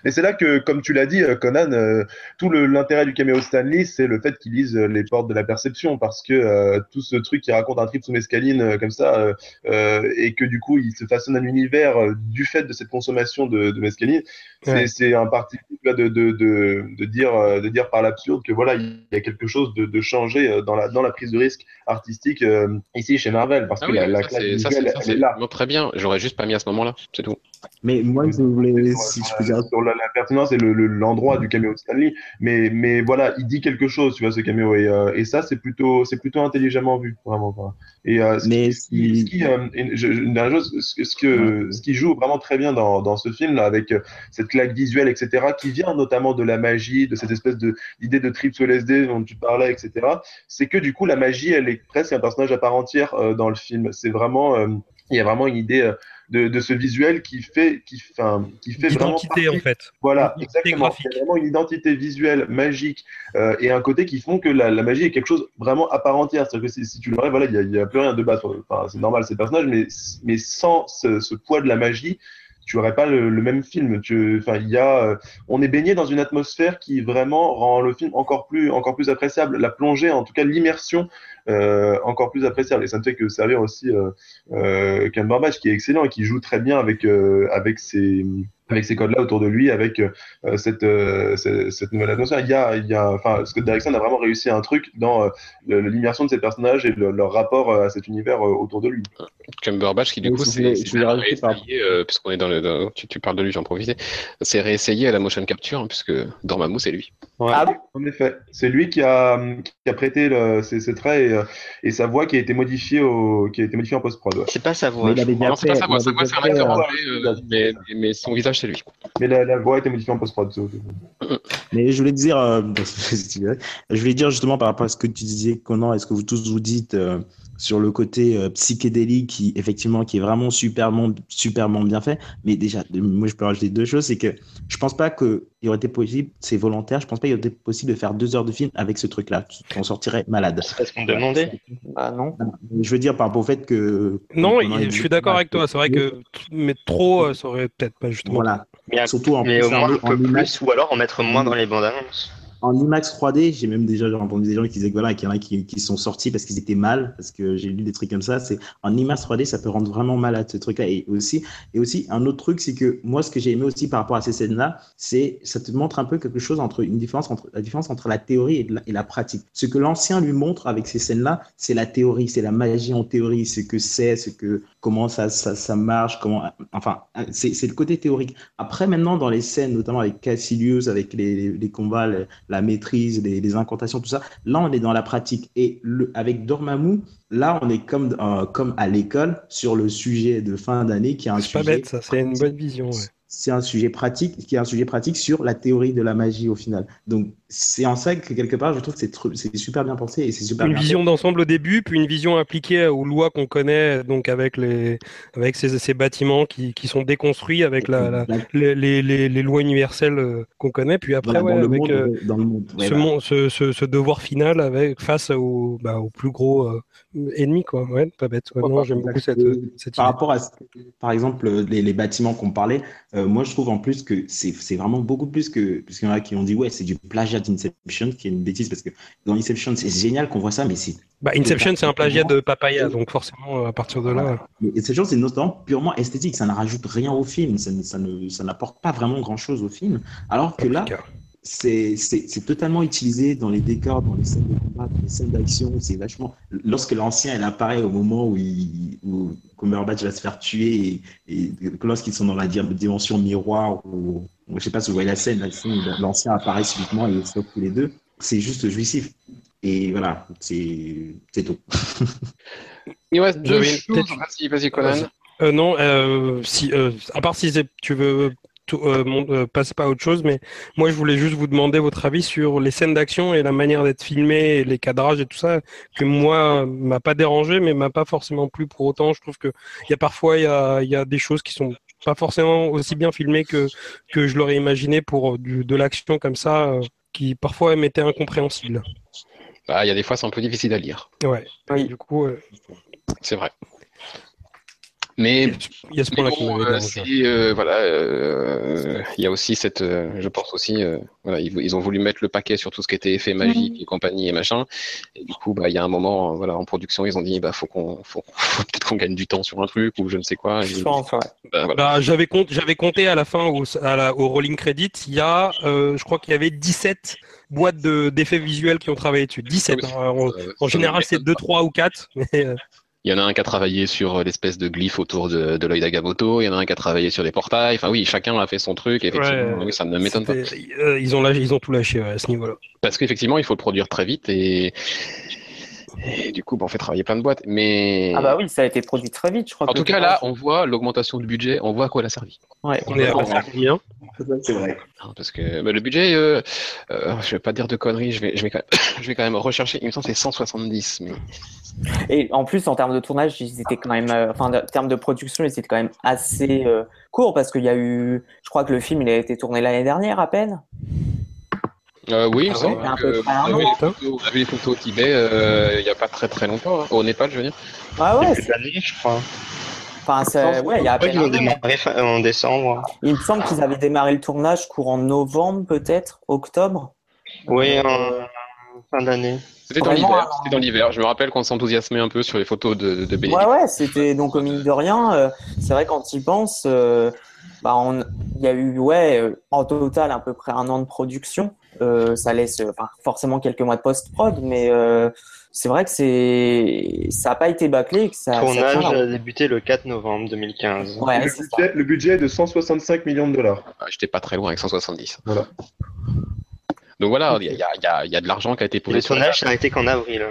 Et c'est là que, comme tu l'as dit, euh, Conan, euh, tout l'intérêt du caméo Stanley, c'est le fait qu'il lise euh, les portes de la perception, parce que euh, tout ce truc qui raconte un trip sous mescaline euh, comme ça, euh, euh, et que du coup, il se façonne un univers euh, du fait de cette consommation de, de mescaline, c'est Ouais. c'est un parti de, de, de, de dire, euh, de dire par l'absurde que voilà, il y a quelque chose de, de changé dans la, dans la prise de risque artistique euh, ici chez Marvel, parce Ah que oui, la, classe ça, visuelle, ça, elle est là. très bien j'aurais juste pas mis à ce moment là c'est tout Mais moi, je voulais, si je peux dire, sur la, la pertinence et le- le- l'endroit du caméo de Stanley. Mais, mais voilà, il dit quelque chose, tu vois, ce caméo. Et, euh, et ça, c'est plutôt, c'est plutôt intelligemment vu, vraiment. quoi. Et euh, ce Mais qui, ce qui- si- ce qui, euh, et je- je- une dernière chose, ce, ce que, ce qui joue vraiment très bien dans, dans ce film, là, avec euh, cette claque visuelle, etc., qui vient notamment de la magie, de cette espèce de d'idée de trip sous LSD dont tu parlais, etc., c'est que du coup, la magie, elle est presque un personnage à part entière euh, dans le film. C'est vraiment, euh, il y a vraiment une idée euh, de, de ce visuel qui fait, qui, enfin, qui fait vraiment D'identité partie en fait. voilà, identité exactement. graphique. C'est vraiment une identité visuelle, magique, euh, et un côté qui font que la, la magie est quelque chose vraiment à part entière. C'est-à-dire que si, si tu le rêves, voilà, il n'y a, il y a plus rien de base. Enfin, c'est normal, c'est le personnage, mais, mais sans ce, ce poids de la magie, tu aurais pas le, le même film. Tu, enfin, il y a, euh, on est baigné dans une atmosphère qui vraiment rend le film encore plus, encore plus appréciable. La plongée, en tout cas l'immersion, euh, encore plus appréciable. Et ça ne fait que servir aussi euh, euh, qui est excellent et qui joue très bien avec euh, avec ces avec ces codes-là autour de lui, avec euh, cette, euh, cette cette nouvelle atmosphère. Il y a, il y a, enfin, Scott Derrickson a vraiment réussi un truc dans euh, l'immersion de ces personnages et le- leur rapport à cet univers euh, autour de lui. Cumberbatch qui du coup c'est euh, puisqu'on est dans le dans- tu, tu parles de lui j'en profite c'est réessayé à la motion capture hein, puisque Dormammu c'est lui Ah bon En effet, c'est lui qui a, qui a prêté le, ses, ses traits et, euh, et sa voix qui a été modifiée au, qui a été modifiée en post-prod. ouais. C'est pas sa voix. c'est pas sa voix il sa voix c'est un acteur euh, anglais euh, mais, mais son visage c'est lui Mais la, la voix a été modifiée en post-prod. c'est ok. Mais je voulais dire, euh, je voulais dire justement par rapport à ce que tu disais, Conan, est-ce que vous tous vous dites euh, sur le côté euh, psychédélique qui effectivement qui est vraiment superment, superment bien fait. Mais déjà, moi je peux rajouter deux choses, c'est que je pense pas que il aurait été possible, c'est volontaire, je pense pas qu'il aurait été possible de faire deux heures de film avec ce truc-là. On sortirait malade. C'est parce qu'on demandait. Bah non. Je veux dire par rapport au fait que. Non, je suis d'accord avec toi. C'est vrai que mais trop, euh, ça aurait peut-être pas justement. Voilà. Mais, Surtout en mais plus au moins en- un peu plus, ou alors en mettre moins dans les bandes annonces. En IMAX 3D, j'ai même déjà entendu des gens qui disaient que voilà, qu'il y en a qui, qui sont sortis parce qu'ils étaient mal, parce que j'ai lu des trucs comme ça. C'est en IMAX 3D, ça peut rendre vraiment malade ce truc-là. Et aussi, et aussi un autre truc, c'est que moi, ce que j'ai aimé aussi par rapport à ces scènes-là, c'est ça te montre un peu quelque chose entre une différence entre la différence entre la théorie et la, pratique. Ce que l'ancien lui montre avec ces scènes-là, c'est la théorie, c'est la magie en théorie, ce que c'est, ce que comment ça, ça, marche, comment, enfin, c'est le côté théorique. Après, maintenant, dans les scènes, notamment avec Cassilius, avec les, combats, la maîtrise, les, les incantations, tout ça, là, on est dans la pratique. Et le, avec Dormammu, là, on est comme, euh, comme à l'école sur le sujet de fin d'année qui est un C'est pas sujet. bête, ça. C'est une bonne vision. ouais. C'est un sujet pratique, qui est un sujet pratique sur la théorie de la magie au final. Donc, c'est en ça que quelque part, je trouve que c'est super bien pensé et c'est super Une bien vision d'ensemble au début, puis une vision appliquée aux lois qu'on connaît, donc avec les, avec ces, ces bâtiments qui, qui sont déconstruits avec la, les, les, les, les lois universelles euh, qu'on connaît, puis après, voilà, ouais, dans, le avec monde, euh, dans le monde. ouais, ce, voilà. mon- ce, ce, ce devoir final avec face au, bah, au plus gros euh, ennemi, quoi. Ouais, pas bête. Ouais, non, j'aime beaucoup cette, Et cette Par idée. rapport à, par exemple, les, bâtiments qu'on parlait, euh, moi je trouve en plus que c'est c'est vraiment beaucoup plus que. Parce qu'il y en a qui ont dit, ouais, c'est du plagiat d'Inception, qui est une bêtise, parce que dans Inception, c'est génial qu'on voit ça, mais c'est. Bah, Inception, c'est un plagiat de Papaya, donc forcément, à partir de là. Mais Inception, c'est notamment purement esthétique, ça ne rajoute rien au film, ça ne- ça n'apporte pas vraiment grand-chose au film. Alors que là, c'est c'est- c'est totalement utilisé dans les décors, dans les scènes de combat, dans les scènes d'action. C'est vachement. Lorsque l'ancien apparaît au moment où, il, où Cumberbatch va se faire tuer et, et que lorsqu'ils sont dans la di- dimension miroir, ou je sais pas si vous voyez la scène, l'ancien apparaît subitement et ils se tous les deux, c'est juste jouissif. Et voilà, c'est c'est tout. Il reste deux choses. Vas-y, vas-y, Conan. Euh, non, euh, si, euh, à part si tu veux tout- euh, mon- euh, passer pas à autre chose, mais moi je voulais juste vous demander votre avis sur les scènes d'action et la manière d'être filmé, les cadrages et tout ça, que moi m'a pas dérangé, mais m'a pas forcément plu pour autant. Je trouve que il y a parfois il y a, il y a des choses qui sont pas forcément aussi bien filmées que que je l'aurais imaginé pour euh, du- de l'action comme ça, euh, qui parfois m'était incompréhensible. Bah, il y a des fois, c'est un peu difficile à lire. Ouais. Oui. Du coup, euh, C'est vrai. Mais il y a ce point-là bon, euh, euh, voilà, euh, il y a aussi cette, euh, je pense aussi, euh, voilà, ils, ils ont voulu mettre le paquet sur tout ce qui était effet magique et compagnie et machin. Et du coup, bah, il y a un moment, euh, voilà, en production, ils ont dit, bah, faut qu'on, faut, faut peut-être qu'on gagne du temps sur un truc ou je ne sais quoi. Je pense, ouais. bah, voilà. Bah, j'avais compté, j'avais compté à la fin au, à la- au rolling credit, il y a, euh, je crois qu'il y avait 17 boîtes de, d'effets visuels qui ont travaillé dessus. 17. Oui, hein. En, Euh, général, c'est 2, 3 ou 4. Mais, euh, Il y en a un qui a travaillé sur euh, l'espèce de glyphe autour de, de l'œil d'Agamotto, il y en a un qui a travaillé sur les portails. Enfin oui, chacun a fait son truc. Et effectivement, Ouais. oui, ça ne m'étonne pas. euh, ils ont lâché, ils ont tout lâché ouais, à ce niveau-là. Parce qu'effectivement, il faut le produire très vite et, et du coup, bah, on fait travailler plein de boîtes. Mais Ah bah oui, ça a été produit très vite, je crois. en que tout cas, là, on voit l'augmentation du budget, on voit à quoi elle a servi. Ouais. On est à Ouais. combien C'est vrai. Hein, Parce que bah, le budget, euh, euh, je vais pas dire de conneries, je vais, je vais, quand, même, je vais quand même rechercher. Il me semble que c'est 170, mais Et en plus, en termes de tournage, ils étaient quand même, euh, enfin, en termes de production, ils étaient quand même assez euh, courts parce qu'il y a eu, je crois que le film, il a été tourné l'année dernière à peine. Euh, oui, Ah ouais, peu un vous avez an. les photos- vous avez les photos au Tibet euh, il y a pas très très longtemps, hein, au Népal, je veux dire. Ah ouais, c'est- de l'année, je crois. enfin, c'est- ouais, il y a à peine ont démarré fin- en décembre. Il me semble qu'ils avaient démarré le tournage courant novembre, peut-être, octobre. Oui, Euh, en fin d'année. C'était dans Vraiment, l'hiver. C'était dans l'hiver. Je me rappelle qu'on s'enthousiasmait un peu sur les photos de, de Bénédicte. Ouais, ouais, c'était donc au mine de rien. euh, c'est vrai quand il pense, euh, bah, on- il y a eu, ouais, euh, en total à peu près un an de production. Euh, ça laisse, euh, enfin, forcément quelques mois de post-prod, mais euh, c'est vrai que c'est, ça n'a pas été bâclé, et que ça. ça Tournage a débuté le 4 novembre 2015. Ouais, le, ça. budget, le budget est de 165 millions de dollars. Ah, J'étais pas très loin avec 170. Voilà. Donc voilà, il y, a, y y de l'argent qui a été posé le tournage table. s'est arrêté qu'en avril.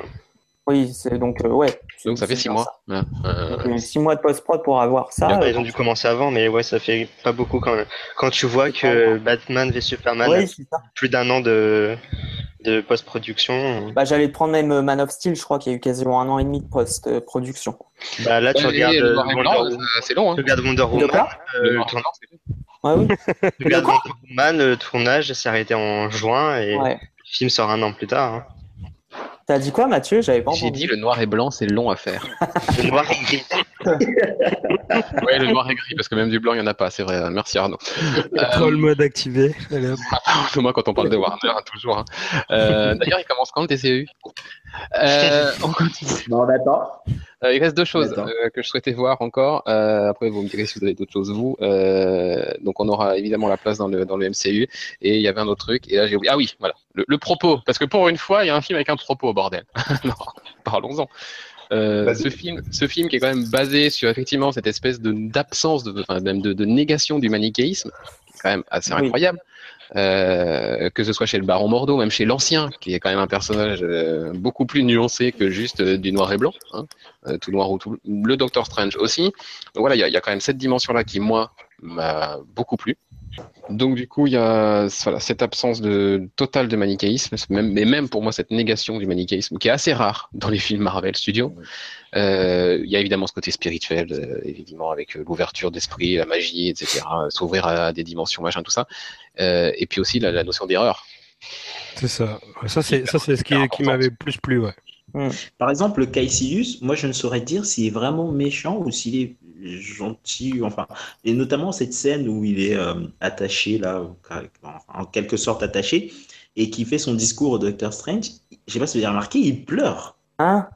Oui, c'est donc euh, ouais. Donc ça fait six mois. Voilà. Euh, Donc, six mois de post-prod pour avoir ça. Euh, ils ont dû commencer avant, mais ouais, ça fait pas beaucoup quand même. Quand tu vois que Batman v Superman a oui, c'est ça. plus d'un an de, de post-production, Bah, j'allais te prendre même euh, Man of Steel, je crois qu'il y a eu quasiment un an et demi de post-production. bah là tu regardes Wonder, c'est long. Hein. tu regardes Wonder De Woman, Le le, noir et tourna- blanc, c'est long. Ouais, oui. tu regardes Wonder Woman, le tournage s'est arrêté en juin et Ouais. le film sort un an plus tard. hein. T'as dit quoi, Mathieu? J'avais pas J'ai entendu. dit le noir et blanc, c'est long à faire. Le noir et gris. ouais, le noir et gris, parce que même du blanc, il y en a pas, c'est vrai. Merci Arnaud. Euh, Troll mode activé. Allez, hop. moi, quand on parle de Warner, hein, toujours. hein. Euh, D'ailleurs, il commence quand le TCU euh, On continue. Non, on attend. Euh, il reste deux choses D'accord. euh, que je souhaitais voir encore. Euh, après, vous me direz si vous avez d'autres choses, vous. Euh, donc, on aura évidemment la place dans le, dans le MCU. Et il y avait un autre truc. Et là, j'ai oublié. Ah oui, voilà. Le, le propos. Parce que pour une fois, il y a un film avec un propos, bordel. non, parlons-en. Euh, ce film, ce film qui est quand même basé sur effectivement cette espèce de d'absence, de, enfin, même de, de négation du manichéisme, qui est quand même assez Oui. incroyable. Euh, que ce soit chez le Baron Mordo, même chez l'ancien, qui est quand même un personnage euh, beaucoup plus nuancé que juste euh, du noir et blanc, hein, tout noir ou tout le Doctor Strange aussi. Donc voilà, il y, a- quand même cette dimension-là qui moi m'a beaucoup plu. Donc du coup, il y a voilà, cette absence totale de manichéisme, mais même pour moi cette négation du manichéisme qui est assez rare dans les films Marvel Studios. Euh, il y a évidemment ce côté spirituel, euh, évidemment avec euh, l'ouverture d'esprit, la magie, etc. euh, S'ouvrir à des dimensions, machin, tout ça. Euh, et puis aussi la, la notion d'erreur. C'est ça. Ouais, Ça, c'est ça, c'est ce qui, qui m'avait plus plu. Ouais. Par exemple, le Caecilius, moi je ne saurais dire s'il est vraiment méchant ou s'il est gentil, enfin, et notamment cette scène où il est euh, attaché là, en quelque sorte attaché, et qui fait son discours au Docteur Strange. Je sais pas si vous avez remarqué, il pleure. Hein?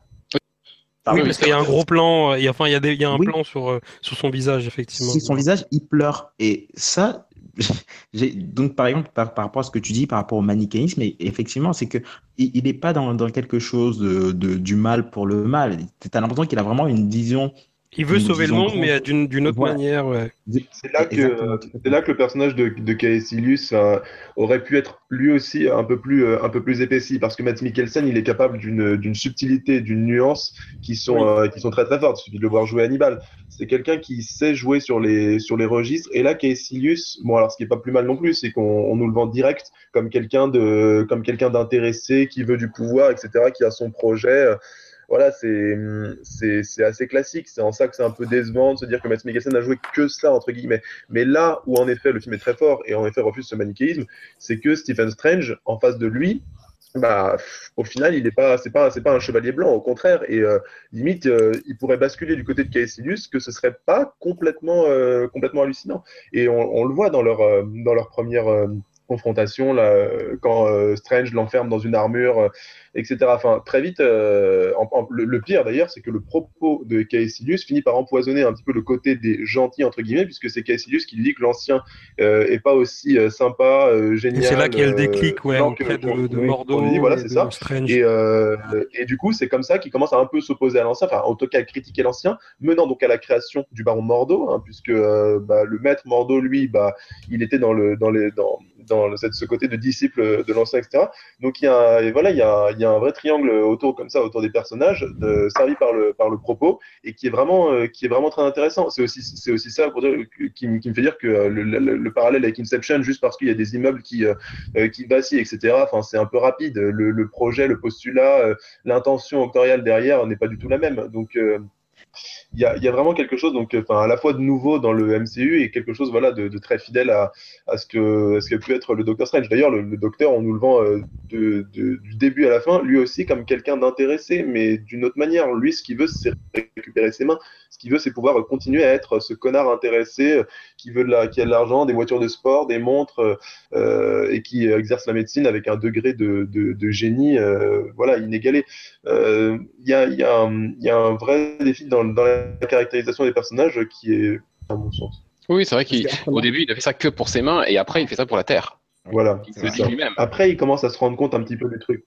Oui, oui, parce qu'il y a un gros plan. euh, il y a- Enfin, il y a, des, il y a un Oui. plan sur, euh, sur son visage, effectivement. Si son visage, il pleure. Et ça, donc par exemple, par, par rapport à ce que tu dis, par rapport au manichéisme, et effectivement, c'est que il il n'est pas dans, dans quelque chose de, de- du mal pour le mal. Tu as l'impression qu'il a vraiment une vision Il veut sauver le monde, mais d'une d'une autre Voilà. manière. ouais. C'est là que là que le personnage de, de Caecilius euh, aurait pu être lui aussi un peu plus euh, un peu plus épaissi parce que Matt Mikkelsen il est capable d'une d'une subtilité d'une nuance qui sont euh, qui sont très très fortes. Il suffit de le voir jouer Hannibal. C'est quelqu'un qui sait jouer sur les sur les registres et là Caecilius bon alors ce qui est pas plus mal non plus c'est qu'on on nous le vend direct comme quelqu'un de comme quelqu'un d'intéressé qui veut du pouvoir etc qui a son projet voilà, c'est assez classique. C'est en ça que c'est un peu décevant de se dire que Matt Mikkelsen a joué que ça entre guillemets. Mais là où en effet le film est très fort et en effet refuse ce manichéisme, c'est que Stephen Strange en face de lui, bah au final il est pas c'est pas c'est pas un chevalier blanc au contraire et euh, limite euh, il pourrait basculer du côté de Caecilius que ce serait pas complètement euh, complètement hallucinant. Et on, on le voit dans leur dans leur première confrontation là euh, quand euh, Strange l'enferme dans une armure euh, etc. Enfin, très vite, euh, en- en- le, le pire d'ailleurs, c'est que le propos de Caecilius finit par empoisonner un petit peu le côté des gentils, entre guillemets, puisque c'est Caecilius qui dit que l'ancien est pas aussi sympa, génial. c'est là qu'il y a le déclic, ouais, que- auprès de, de Mordo, dit, voilà, et c'est ça. Strange. Et, et du coup, c'est comme ça qu'il commence à un peu s'opposer à l'ancien, enfin, en tout cas, à critiquer l'ancien, menant donc à la création du baron Mordo, hein, puisque bah, le maître Mordo, lui, bah, il était dans le dans les dans dans ce côté de disciple de l'ancien, etc. Donc il y a un- et voilà, il y a, un vrai triangle autour comme ça autour des personnages, servi par le propos et qui est vraiment euh, très intéressant. C'est aussi ça pour dire, qui, me- fait dire que euh, le, le- le parallèle avec Inception, juste parce qu'il y a des immeubles qui euh, euh, vacillent, etc. Enfin, c'est un peu rapide. Le, projet, le postulat, euh, l'intention octoriale derrière n'est pas du tout la même. Donc euh, il y a, il y a vraiment quelque chose donc enfin à la fois de nouveau dans le MCU et quelque chose voilà de, très fidèle à, à ce que à ce qu'a pu être le Docteur Strange. D'ailleurs le, Docteur on nous le vend euh, de, du début à la fin lui aussi comme quelqu'un d'intéressé mais d'une autre manière. Lui ce qu'il veut c'est récupérer ses mains. Ce qu'il veut c'est pouvoir continuer à être ce connard intéressé euh, qui veut la qui a de l'argent, des voitures de sport, des montres euh, euh, et qui exerce la médecine avec un degré de, génie euh, voilà inégalé. Euh, Il y, a, y, y a un vrai défi dans, dans la caractérisation des personnages qui est, à mon sens. Oui, c'est vrai qu'au début, il a fait ça que pour ses mains et après, il fait ça pour la terre. Voilà. Il le dit. Après, il commence à se rendre compte un petit peu du truc.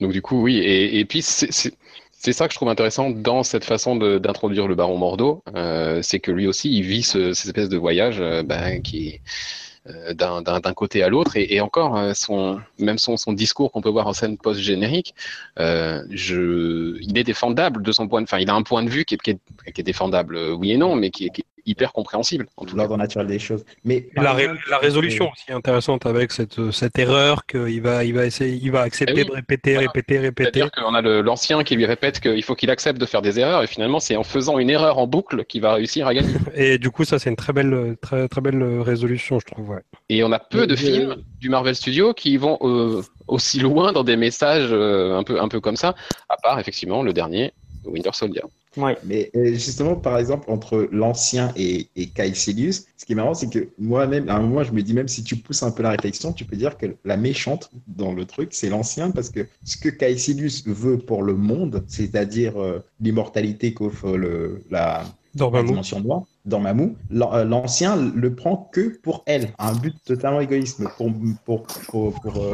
Donc du coup, oui, et, et puis c'est ça que je trouve intéressant dans cette façon de- d'introduire le baron Mordo, euh, c'est que lui aussi, il vit ce, cette espèce de voyage euh, ben, qui est d'un d'un- d'un côté à l'autre, et, et encore, euh, son, même son, son discours qu'on peut voir en scène post-générique, euh, je, il est défendable de son point de Enfin, il a un point de vue qui est, qui est, qui est défendable, euh, oui et non, mais qui qui est hyper compréhensible. En tout cas. L'ordre naturel des choses. Mais la, ré- exemple, la résolution euh, aussi est intéressante avec cette, cette erreur qu'il va, il va essayer, il va accepter Eh oui. de répéter, Voilà. répéter, répéter. C'est-à-dire qu'on a l'ancien qui lui répète qu'il faut qu'il accepte de faire des erreurs, et finalement, c'est en faisant une erreur en boucle qu'il va réussir à gagner. Et du coup, ça, c'est une très belle, très, très belle résolution, je trouve. Ouais. Et on a peu Mais de films du Marvel Studios qui vont euh, aussi loin dans des messages euh, un peu un peu comme ça, à part effectivement le dernier Winter Soldier. Ouais. Mais euh, justement, par exemple, entre l'ancien et, et Caecilius, ce qui est marrant, c'est que moi-même, à un moment, je me dis, même si tu pousses un peu la réflexion, tu peux dire que la méchante dans le truc, c'est l'ancien, parce que ce que Caecilius veut pour le monde, c'est-à-dire euh, l'immortalité qu'offre le, la, dimension noire, dans Mamou, euh, l'ancien le prend que pour elle, un but totalement égoïste, pour, pour, pour, pour,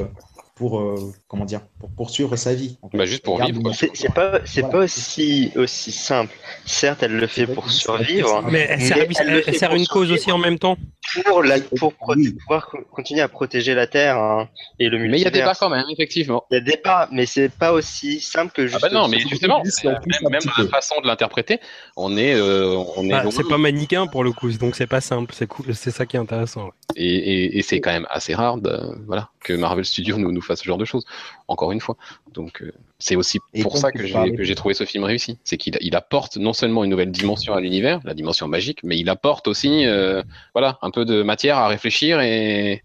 pour, euh, comment dire, pour poursuivre sa vie. en fait. Bah, juste pour vivre, quoi. C'est pas, c'est Voilà. pas aussi, aussi simple. Certes, elle le fait pour survivre. Mais elle Mais sert, elle elle une cause aussi en même temps. pour, la, pour Oui. pouvoir co- continuer à protéger la Terre hein, et le multivers. Mais il y a des débats quand même, effectivement. Il y a des débats, mais c'est pas aussi simple que Ah juste. bah non, mais justement, euh, même, la façon de l'interpréter, on est, euh, on est Bah, c'est pas manichéen pour le coup, donc c'est pas simple. C'est cool, c'est ça qui est intéressant. ouais. Et, et, et c'est quand même assez rare de, voilà, que Marvel Studios nous, nous fasse ce genre de choses, encore une fois. Donc euh, c'est aussi Et pour ça que j'ai, trouvé ce film réussi. C'est qu'il il apporte non seulement une nouvelle dimension à l'univers, la dimension magique, mais il apporte aussi euh, voilà, un peu de matière à réfléchir et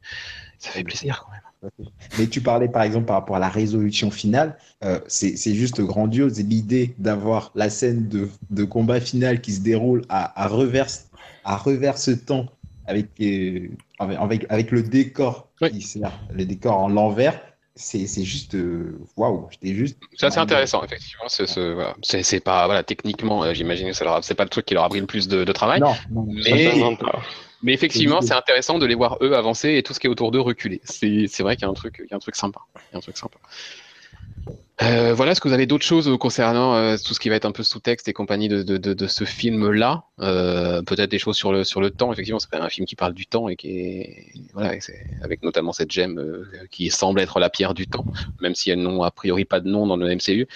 ça fait plaisir quand même. Mais tu parlais par exemple par rapport à la résolution finale, euh, c'est juste grandiose et l'idée d'avoir la scène de, de combat final qui se déroule à, à reverse à reverse temps avec, euh, avec, avec le décor Oui. qui sert, le décor en l'envers, c'est c'est juste euh, waouh, j'étais juste C'est assez intéressant, effectivement. C'est, c'est, voilà. c'est, c'est pas, voilà, techniquement, euh, j'imagine que ça leur c'est pas le truc qui leur a pris le plus de, de travail. Non, non, Mais-. Mais effectivement, C'est c'est intéressant de les voir eux avancer et tout ce qui est autour d'eux reculer. C'est c'est vrai qu'il y a un truc, il y a un truc sympa. Il y a un truc sympa. Euh, voilà, est-ce que vous avez d'autres choses concernant euh, tout ce qui va être un peu sous-texte et compagnie de, de, ce film-là? Euh, Peut-être des choses sur le, sur le temps, effectivement, c'est un film qui parle du temps et qui est, voilà, avec notamment cette gemme euh, qui semble être la pierre du temps, même si elles n'ont a priori pas de nom dans le MCU.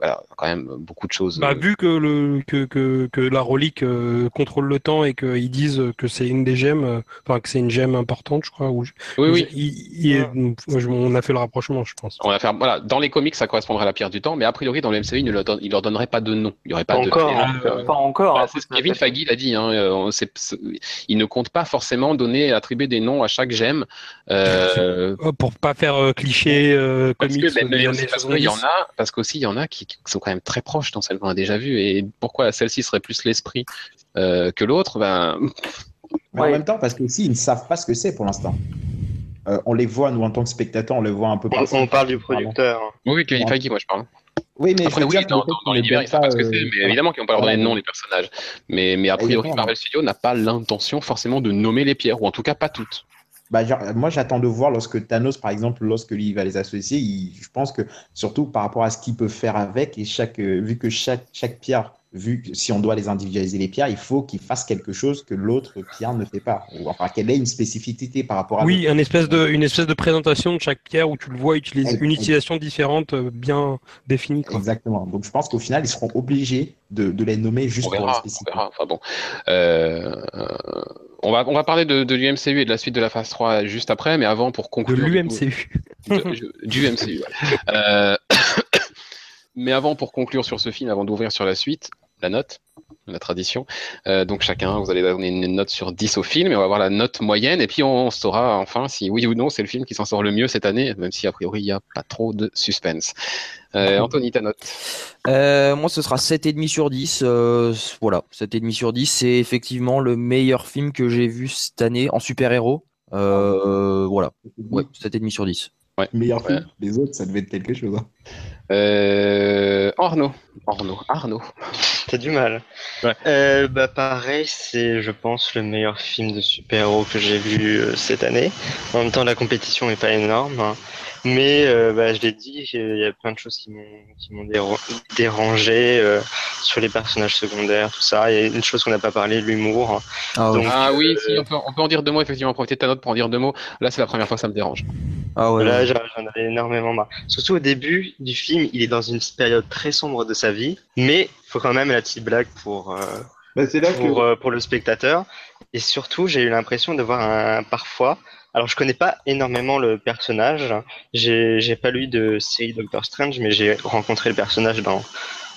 Voilà, quand même beaucoup de choses. Bah, euh, vu que, le, que, que, que la relique euh, contrôle le temps et qu'ils disent que c'est une des gemmes, euh, enfin que c'est une gemme importante, je crois. Ou, oui, oui. il- il est- on a fait le rapprochement, je pense. On va faire, voilà, dans les comics, ça correspondrait à la pierre du temps, mais a priori, dans le MCU, il ne leur, donne- il leur donnerait pas de nom. Il y aurait pas, Pas de. encore, Euh, hein. Pas encore. Bah, hein, c'est ce Kevin Feige l'a dit. Hein, euh, il ne compte pas forcément donner, attribuer des noms à chaque gemme. Euh, Oh, pour pas faire euh, cliché euh, parce que, aussi parce qu'il y en 70. a, parce qu'aussi il y en a qui, qui sont quand même très proches dans celle qu'on a déjà vue. Et pourquoi celle-ci serait plus l'esprit euh, que l'autre? Ben, Mais Ouais. en même temps, parce que aussi, ils ne savent pas ce que c'est pour l'instant. Euh, on les voit, nous, en tant que spectateurs, on les voit un peu On, partout. on parle du producteur. oui, Kevin. Feige, moi je parle. Oui, mais Après, oui, dire que dans, dans- l'univers, ils savent pas ce que euh, c'est, mais évidemment qu'ils n'ont pas leur donner de nom les personnages. Mais, mais a priori. Marvel Studios n'a pas l'intention forcément de nommer les pierres, ou en tout cas pas toutes. Bah, genre, moi, j'attends de voir lorsque Thanos, par exemple, lorsque lui il va les associer, il- je pense que surtout par rapport à ce qu'il peut faire avec, et chaque, euh, vu que chaque, chaque pierre, vu que si on doit les individualiser les pierres, il faut qu'il fasse quelque chose que l'autre pierre ne fait pas, ou enfin qu'elle ait une spécificité par rapport à Oui, un espèce de, une espèce de présentation de chaque pierre où tu le vois utiliser une utilisation différente euh, bien définie. Quoi. Exactement. Donc, je pense qu'au final, ils seront obligés de, de les nommer juste On pour les spécifier. verra. Enfin bon. Euh, on va, on va parler de, de l'UMCU et de la suite de la phase 3 juste après, mais avant pour conclure. l'UMCU. de- je- du MCU. ouais. Euh, mais avant, pour conclure sur ce film, avant d'ouvrir sur la suite, la note, la tradition. Euh, donc chacun, vous allez donner une note sur 10 au film et on va voir la note moyenne et puis on saura enfin si oui ou non c'est le film qui s'en sort le mieux cette année, même si a priori il n'y a pas trop de suspense. Euh, Anthony, ta note Euh, moi, ce sera 7,5 sur 10. euh, voilà, 7,5 sur 10. C'est effectivement le meilleur film que j'ai vu cette année en super-héros. Euh, voilà, ouais, 7,5 sur 10. Meilleur Ouais. film. Les autres, ça devait être quelque chose. hein. euh, Arnaud. Arnaud. Arnaud. T'as du mal. Ouais. Euh, bah pareil, c'est je pense le meilleur film de super-héros que j'ai vu euh, cette année. En même temps, la compétition est pas énorme, hein. mais euh, bah, je l'ai dit, il y a plein de choses qui m'ont déra- dérangé euh, sur les personnages secondaires, tout ça. Il y a une chose qu'on n'a pas parlé, l'humour. Ah. Donc, Ah oui, euh, si, on peut, on peut en dire deux mots, effectivement, profiter de ta note pour en dire deux mots. Là, c'est la première fois que ça me dérange. Ah ouais, Là, j'en avais énormément marre. Surtout au début du film, il est dans une période très sombre de sa vie, mais il faut quand même la petite blague pour, euh, Bah, c'est là que. pour, euh, pour le spectateur. Et surtout, j'ai eu l'impression de voir un, parfois. Alors, je connais pas énormément le personnage. J'ai j'ai pas lu de série Doctor Strange, mais j'ai rencontré le personnage dans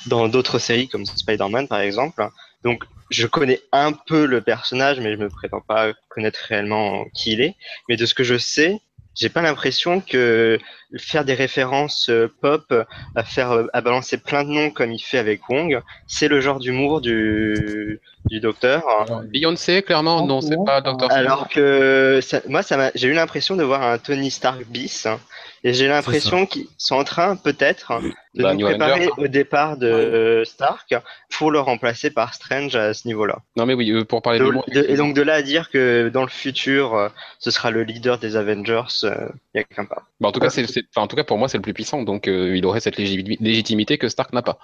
dans d'autres séries comme Spider-Man par exemple. Donc, je connais un peu le personnage, mais je me prétends pas connaître réellement qui il est. Mais de ce que je sais, j'ai pas l'impression que faire des références euh, pop, à faire euh, à balancer plein de noms comme il fait avec Wong, c'est le genre d'humour du du docteur. Beyoncé, clairement, non, c'est pas Doctor Strange. Alors que ça- moi, ça m'a, j'ai eu l'impression de voir un Tony Stark bis, hein, et j'ai l'impression qu'ils sont en train peut-être de Bah, nous préparer au départ de euh, Stark pour le remplacer par Strange à ce niveau-là. Non, mais oui, euh, pour parler de De- l'humour, de- et donc de là à dire que dans le futur, euh, ce sera le leader des Avengers, il y a qu'un pas. Bah, en tout cas, c'est, en tout cas, pour moi, c'est le plus puissant, donc euh, il aurait cette légitimité que Stark n'a pas.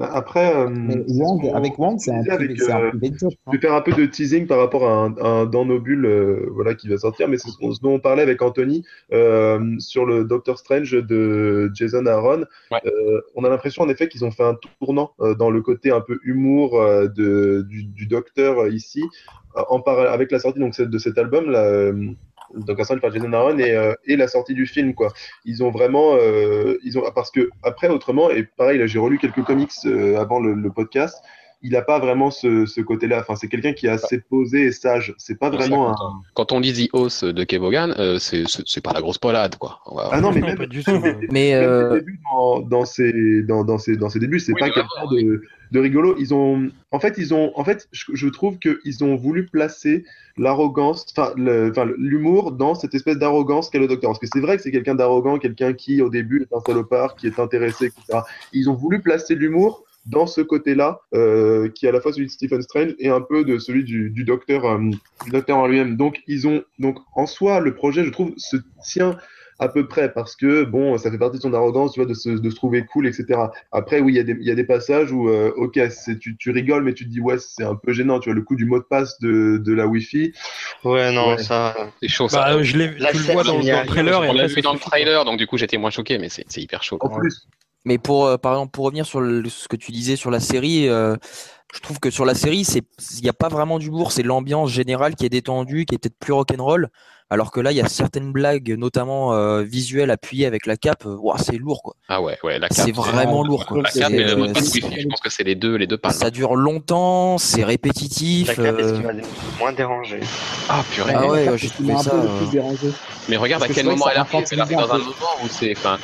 Bah, Après, euh, avec Wong, c'est un, disais avec, privé- c'est un euh, privé job. hein. Je vais faire un peu de teasing par rapport à un, un dans nos bulles euh, voilà, qui va sortir, mais c'est ce, ce dont on parlait avec Anthony euh, sur le Doctor Strange de Jason Aaron. Ouais. Euh, on a l'impression en effet qu'ils ont fait un tournant euh, dans le côté un peu humour euh, de, du, du Docteur ici, en avec la sortie donc, de cet album. Là, Strange par Jason Aaron et, euh, et la sortie du film quoi. Ils ont vraiment euh, ils ont parce que après autrement et pareil là j'ai relu quelques comics euh, avant le podcast il n'a pas vraiment ce, ce côté-là. Enfin, c'est quelqu'un qui est assez posé et sage. C'est pas vraiment un. Quand on dit The House de Kev Hogan, euh, c'est, pas la grosse polade, quoi. Va- Ah non, mais Non, même, pas du tout. même Mais euh, dans, dans ses dans, dans ses dans ses débuts, c'est Oui, pas quelqu'un oui. de, de rigolo. Ils ont, en fait, ils ont, en fait, je, je trouve que ils ont voulu placer l'arrogance, enfin, l'humour dans cette espèce d'arrogance qu'est le docteur. Parce que c'est vrai que c'est quelqu'un d'arrogant, quelqu'un qui, au début, est un salopard, qui est intéressé, etc. Ils ont voulu placer l'humour dans ce côté-là, euh, qui est à la fois celui de Stephen Strange et un peu de celui du, du docteur, euh, du docteur en lui-même. Donc, ils ont, donc, en soi, le projet, je trouve, se tient à peu près, parce que bon, ça fait partie de son arrogance, tu vois, de se, de se trouver cool, etc. Après, oui, il y, a des- il y a des passages où, euh, ok, c'est, tu, tu rigoles, mais tu te dis, ouais, c'est un peu gênant, tu vois, le coup du mot de passe de, de la Wi-Fi. Ouais, non, Ouais. ça. C'est chaud ça. Bah, je l'ai, La tu le vois dans, le trailer et On l'a après, vu dans le trailer, donc du coup j'étais moins choqué, mais c'est c'est hyper chaud. En plus, Mais pour, euh, par exemple, pour revenir sur le- ce que tu disais sur la série, euh, je trouve que sur la série, c'est, il n'y a pas vraiment d'humour, c'est l'ambiance générale qui est détendue, qui est peut-être plus rock'n'roll. Alors que là, il y a certaines blagues, notamment euh, visuelles, appuyées avec la cape. euh, ouah, c'est lourd, quoi. Ah ouais, ouais, la C'est cape. vraiment lourd, quoi. La C'est, cape et le euh, mot de passe c'est- Wi-Fi, je pense que c'est les deux, les deux palmes. ça dure longtemps, c'est répétitif. La cape euh, moins dérangé. Ah purée. Ah ouais, j'ai c'est trouvé ça, euh. Mais regarde Parce à que quel moment elle arrive. Elle arrive dans un moment où c'est. Enfin,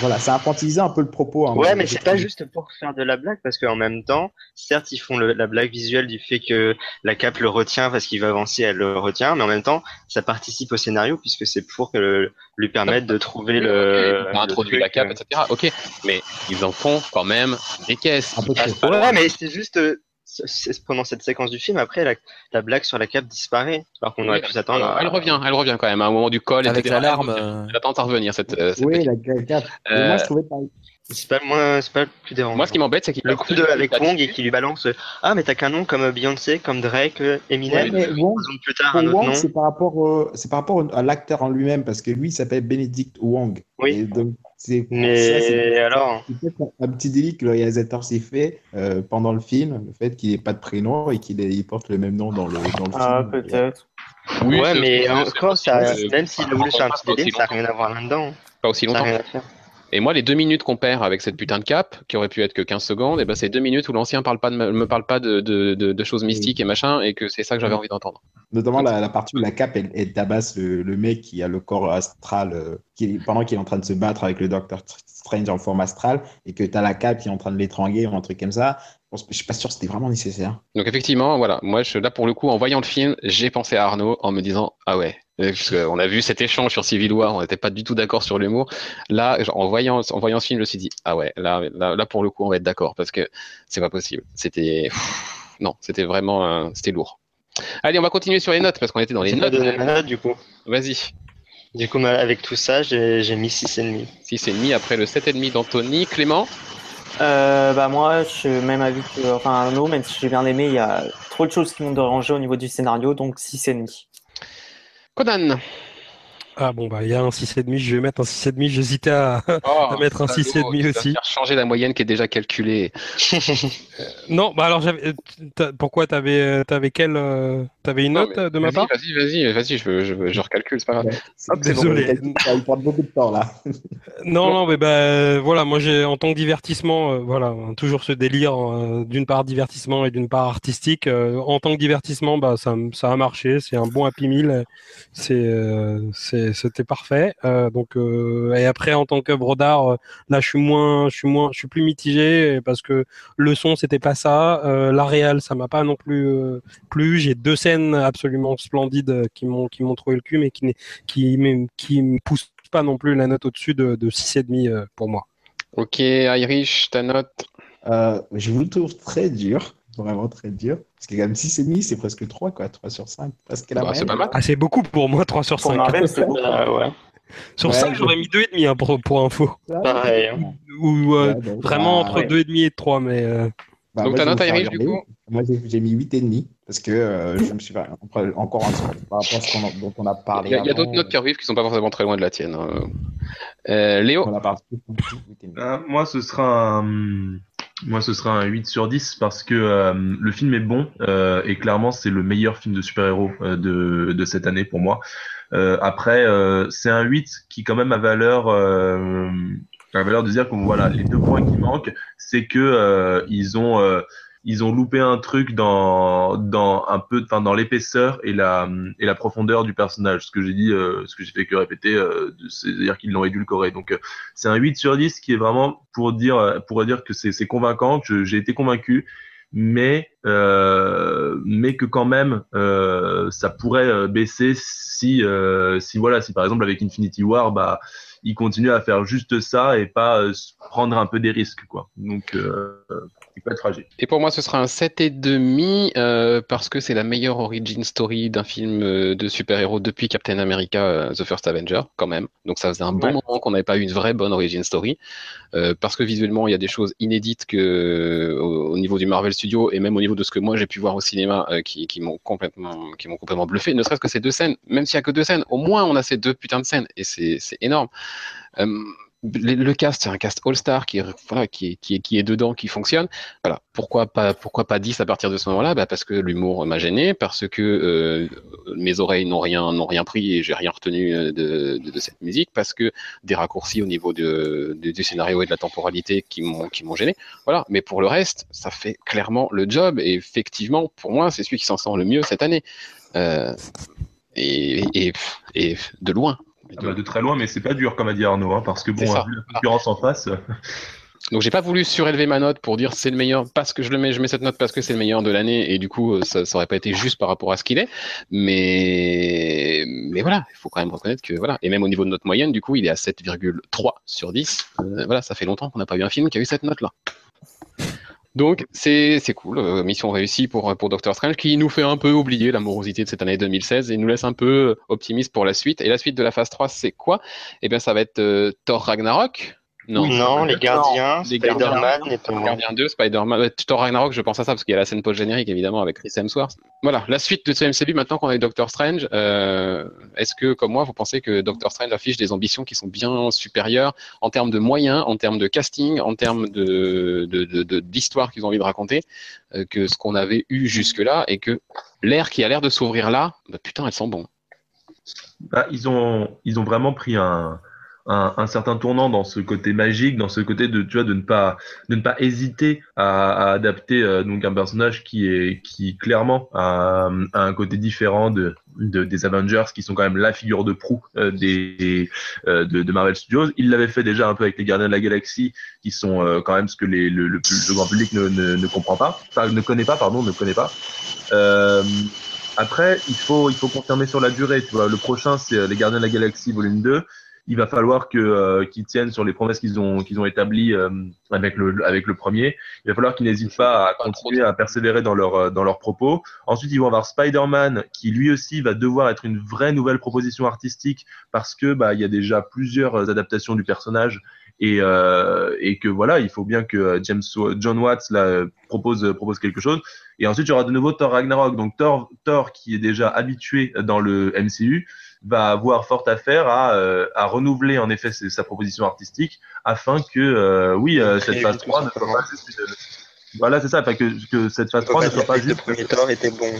Voilà, ça infantilisait un peu le propos. hein, Ouais, mais c'est pas juste pour faire de la blague, parce qu'en même temps, certes, ils font le- la blague visuelle du fait que la cape le retient parce qu'il va avancer, elle le retient, mais en même temps, ça participe au scénario puisque c'est pour que le- lui permettre de trouver le. on a introduit le la cape, euh. etc. Ok, mais ils en font quand même des caisses. Un peu Ouais, mais c'est juste euh, pendant cette séquence du film. Après, la, la blague sur la cape disparaît, alors qu'on aurait Oui, pu s'attendre. à- Elle revient, elle revient quand même à un moment du col, avec l'alarme. Elle revient. euh, Elle attend à revenir cette. euh, cette Oui, petite- la cape. Euh, moi, je trouvais pas. C'est pas le moins, c'est pas le plus dérangeant. Moi, ce qui m'embête, c'est qu'il le coup de avec Wong et qui lui balance ah mais t'as qu'un nom comme Beyoncé, comme Drake, Eminem. Ouais, mais Wong, plus tard un Wong, nom. c'est par rapport, c'est par rapport à l'acteur en lui-même, parce que lui, il s'appelle Benedict Wong. Oui. Et donc, c'est Mais ça, c'est alors, c'est peut-être un, un petit délit que le réalisateur s'est fait euh, pendant le film, le fait qu'il n'ait pas de prénom et qu'il ait- il porte le même nom dans le, dans le Ah, film. peut-être. Oui, ouais, mais encore, ça, même s'il a voulu faire un petit délire, ça n'a rien à voir là-dedans. Pas aussi Ça n'a longtemps. rien à faire. Et moi, les deux minutes qu'on perd avec cette putain de cape, qui aurait pu être que 15 secondes, et ben c'est deux minutes où l'ancien parle pas de, me parle pas de, de, de, de choses mystiques et machin, et que c'est ça que j'avais envie d'entendre. Notamment la, la partie où la cape, elle, elle tabasse le, le mec qui a le corps astral, euh, qui pendant qu'il est en train de se battre avec le Docteur Strange en forme astrale, et que tu as la cape qui est en train de l'étrangler ou un truc comme ça. Je je suis pas sûr que c'était vraiment nécessaire. Donc effectivement, voilà, moi je, là pour le coup, en voyant le film, j'ai pensé à Arnaud en me disant ah ouais, parce qu'on a vu cet échange sur Civil War, on n'était pas du tout d'accord sur l'humour. Là, en voyant en voyant ce film, je me suis dit ah ouais, là là, là pour le coup, on va être d'accord parce que c'est pas possible. C'était non, c'était vraiment euh, c'était lourd. Allez, on va continuer sur les notes parce qu'on était dans les notes. donné ma note du coup. Vas-y. Du coup, avec tout ça, j'ai j'ai mis 6,5. 6,5 après le 7,5 d'Anthony. Clément? Euh, bah moi, je suis même avis que enfin Arnaud, même si j'ai bien aimé, il y a trop de choses qui m'ont dérangé au niveau du scénario, donc 6,5. Conan Ah bon, bah, il y a un 6,5, je vais mettre un 6,5. J'hésitais à, à mettre un salaud, 6,5 tu vas aussi. faire changer la moyenne qui est déjà calculée. Non, bah alors, euh, pourquoi t'avais, euh, t'avais quelle, euh, t'avais une note euh, de ma part? Vas-y, vas-y, vas-y, je, veux- je, veux- je recalcule, c'est pas grave. Ouais, Hop, bon, désolé. ça, il prend beaucoup de temps là. Non, non, mais bah, euh, voilà, moi j'ai en tant que divertissement, euh, voilà, hein, toujours ce délire euh, d'une part divertissement et d'une part artistique. euh, en tant que divertissement, bah ça, ça a marché, c'est un bon happy meal, c'est, c'était parfait. Euh, donc euh, et après en tant qu'œuvre d'art, euh, là je suis moins, je suis moins, je suis plus mitigé parce que le son c'était pas ça, euh, la réal ça m'a pas non plus euh, plu. J'ai deux scènes absolument splendides qui m'ont qui m'ont trouvé le cul, mais qui qui qui me poussent pas non plus la note au-dessus de, de 6,5 euh, pour moi. Ok, Irish, ta note? Euh, je vous le trouve très dur, vraiment très dur. Parce que quand même 6,5, c'est presque 3, quoi. 3 sur 5, presque la Bah, c'est pas mal. Ah, c'est beaucoup pour moi, 3 sur Pour 5. Marvel, c'est beaucoup. Ah ouais, Sur Ouais, 5, je- j'aurais mis 2,5 hein, pour, pour info. pareil. hein. Ou euh, Ouais, donc, vraiment bah, entre ouais. 2,5 et 3, mais euh, bah, Donc ta note Irish, du coup? Moi, j'ai j'ai mis 8,5 parce que euh, je me suis fait encore- un truc par rapport à ce qu'on a- dont on a parlé. Il y a, a d'autres notes qui arrivent qui sont pas forcément très loin de la tienne. hein. Euh, Léo? On a parlé de 8,5. Euh, moi, ce sera un... Moi, ce sera un 8 sur 10 parce que euh, le film est bon euh, et clairement, c'est le meilleur film de super-héros euh, de, de cette année pour moi. Euh, après, euh, c'est un 8 qui quand même a valeur, euh, a valeur de dire que voilà, les deux points qui manquent, c'est que ils ont ils ont loupé un truc dans dans un peu enfin dans l'épaisseur et la et la profondeur du personnage. Ce que j'ai dit euh, ce que j'ai fait que répéter euh, c'est-à-dire qu'ils l'ont édulcoré. Donc euh, c'est un 8 sur 10 qui est vraiment pour dire pour dire que c'est c'est convaincant que j'ai été convaincu mais euh, mais que quand même euh, ça pourrait euh, baisser si euh, si voilà si par exemple avec Infinity War bah il continue à faire juste ça et pas euh, prendre un peu des risques, quoi. Donc, euh, il peut être fragile. Et pour moi, ce sera un 7,5 euh, parce que c'est la meilleure origin story d'un film euh, de super-héros depuis Captain America euh, The First Avenger, quand même. Donc ça faisait un bon Ouais. moment qu'on n'avait pas eu une vraie bonne origin story. Euh, parce que visuellement, il y a des choses inédites que, au, au niveau du Marvel Studio et même au niveau de ce que moi j'ai pu voir au cinéma euh, qui, qui m'ont complètement, qui m'ont complètement bluffé. Ne serait-ce que ces deux scènes, même s'il y a que deux scènes, au moins on a ces deux putains de scènes et c'est c'est énorme. Euh, le, cast, c'est un cast all-star qui, est- dedans, qui fonctionne. Voilà. Pourquoi pas, pourquoi pas 10 à partir de ce moment-là? Bah Parce que l'humour m'a gêné, parce que euh, mes oreilles n'ont rien, rien pris et j'ai rien retenu euh, de, cette musique, parce que des raccourcis au niveau de, du scénario et de la temporalité qui m'ont, qui gêné. Voilà. Mais pour le reste, ça fait clairement le job et effectivement, pour moi, c'est celui qui s'en sort le mieux cette année. Et de loin. Ah bah, de très loin, mais c'est pas dur, comme a dit Arnaud, hein, parce que bon, vu la concurrence en face, euh, Donc j'ai pas voulu surélever ma note pour dire c'est le meilleur parce que je le mets, je mets cette note parce que c'est le meilleur de l'année et du coup euh, ça, ça aurait pas été juste par rapport à ce qu'il est. Mais mais voilà, il faut quand même reconnaître que voilà et même au niveau de notre moyenne du coup il est à 7,3 sur 10. Euh, voilà, ça fait longtemps qu'on n'a pas eu un film qui a eu cette note là. Donc c'est c'est cool, euh, mission réussie pour pour Doctor Strange qui nous fait un peu oublier la morosité de cette année 2016 et nous laisse un peu optimiste pour la suite. Et la suite de la phase 3 c'est quoi? Eh bien ça va être euh, Thor Ragnarok. Non, Non, les gardiens, Les Gardiens. Spider-Man et pas Gardien 2, Spider-Man, Thor Ragnarok, je pense à ça parce qu'il y a la scène post-générique évidemment avec Chris Hemsworth. Voilà, la suite de ce MCU maintenant qu'on a eu Doctor Strange, euh, est-ce que comme moi vous pensez que Doctor Strange affiche des ambitions qui sont bien supérieures en termes de moyens, en termes de casting, en termes de de- de- de- d'histoire qu'ils ont envie de raconter euh, que ce qu'on avait eu jusque-là et que l'air qui a l'air de s'ouvrir là, bah, putain elles sont bons. bah, ils ont, ils ont vraiment pris un, un, certain tournant dans ce côté magique, dans ce côté de, tu vois, de ne pas, ne pas hésiter à, adapter euh, donc un personnage qui est, qui clairement a, un côté différent de, de, des Avengers, qui sont quand même la figure de proue euh, des, euh, de, Marvel Studios. Il l'avait fait déjà un peu avec les Gardiens de la Galaxie, qui sont euh, quand même ce que le, grand public ne, ne, comprend pas, enfin ne connaît pas, pardon, ne connaît pas. Après, il faut, il faut confirmer sur la durée. Tu vois, le prochain, c'est les Gardiens de la Galaxie volume 2. Il va falloir que euh, qu'ils tiennent sur les promesses qu'ils ont qu'ils ont établies euh, avec le avec le premier. Il va falloir qu'ils n'hésitent pas à continuer à persévérer dans leur euh, dans leurs propos. Ensuite, ils vont avoir Spider-Man qui lui aussi va devoir être une vraie nouvelle proposition artistique parce que bah il y a déjà plusieurs euh, adaptations du personnage et euh, et que voilà, il faut bien que euh, James John Watts là propose propose quelque chose. Et ensuite, il y aura de nouveau Thor Ragnarok. Donc Thor, Thor qui est déjà habitué dans le MCU, va avoir fort à faire à, euh, à renouveler en effet sa proposition artistique afin que, euh, oui, euh, cette Et phase tout 3 ne soit pas juste une- Voilà, c'est ça, enfin, que, que cette phase On peut 3 pas ne soit dire pas que le juste... premier était bon.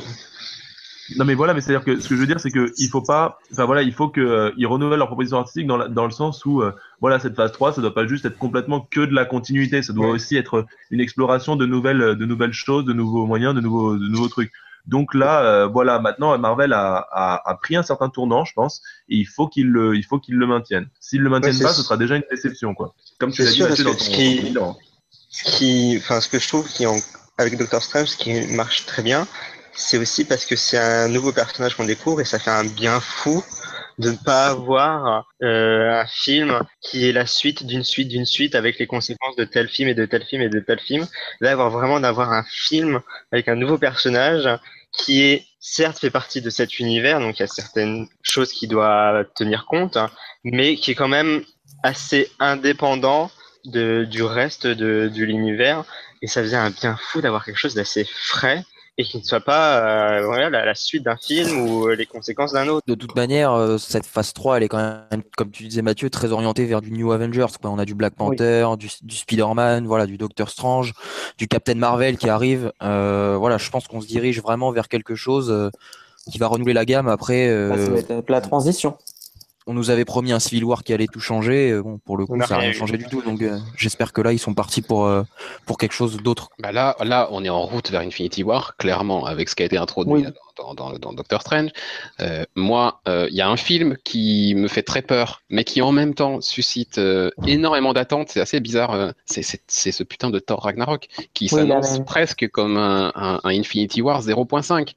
Non mais voilà, mais c'est-à-dire que ce que je veux dire, c'est que il faut pas, enfin voilà, il faut que euh, ils renouvellent leur proposition artistique dans, la- dans le sens où, euh, voilà, cette phase 3, ça doit pas juste être complètement que de la continuité, ça doit aussi être une exploration de nouvelles, de nouvelles choses, de nouveaux moyens, de nouveaux, de nouveaux trucs. Donc là, euh, voilà, maintenant Marvel a, a, a pris un certain tournant, je pense, et il faut qu'il le, il faut qu'il le maintienne. S'il le maintiennent c'est pas, ce sera déjà une déception, quoi. Comme tu l'as dit, dans ton, ce qui- ton bilan. Ce qui, enfin, ce que je trouve qui en, avec Doctor Strange, ce qui marche très bien, c'est aussi parce que c'est un nouveau personnage qu'on découvre et ça fait un bien fou de ne pas avoir euh, un film qui est la suite d'une suite d'une suite avec les conséquences de tel film et de tel film et de tel film. Là, avoir vraiment d'avoir un film avec un nouveau personnage qui est certes fait partie de cet univers, donc il y a certaines choses qui doit tenir compte, mais qui est quand même assez indépendant de, du reste de, de l'univers et ça faisait un bien fou d'avoir quelque chose d'assez frais et qui ne soit pas euh, voilà, la, la suite d'un film ou euh, les conséquences d'un autre. De toute manière, euh, cette phase 3, elle est quand même, comme tu disais Mathieu, très orientée vers du New Avengers. Quoi. On a du Black Panther, du, du Spider-Man, voilà, du Doctor Strange, du Captain Marvel qui arrive. Euh, voilà, je pense qu'on se dirige vraiment vers quelque chose euh, qui va renouveler la gamme. Après, Bah, ça va être la transition. On nous avait promis un Civil War qui allait tout changer. Euh, Bon, pour le coup, On ça n'a rien eu. changé du tout. Donc, euh, j'espère que là, ils sont partis pour euh, pour quelque chose d'autre. Bah là, là, on est en route vers Infinity War, clairement, avec ce qui a été introduit Oui. dans, dans, dans Doctor Strange. Euh, moi, euh, il y a un film qui me fait très peur, mais qui en même temps suscite euh, énormément d'attentes. C'est assez bizarre. c'est, c'est, c'est ce putain de Thor Ragnarok qui Oui, s'annonce presque comme un, un, un Infinity War 0.5.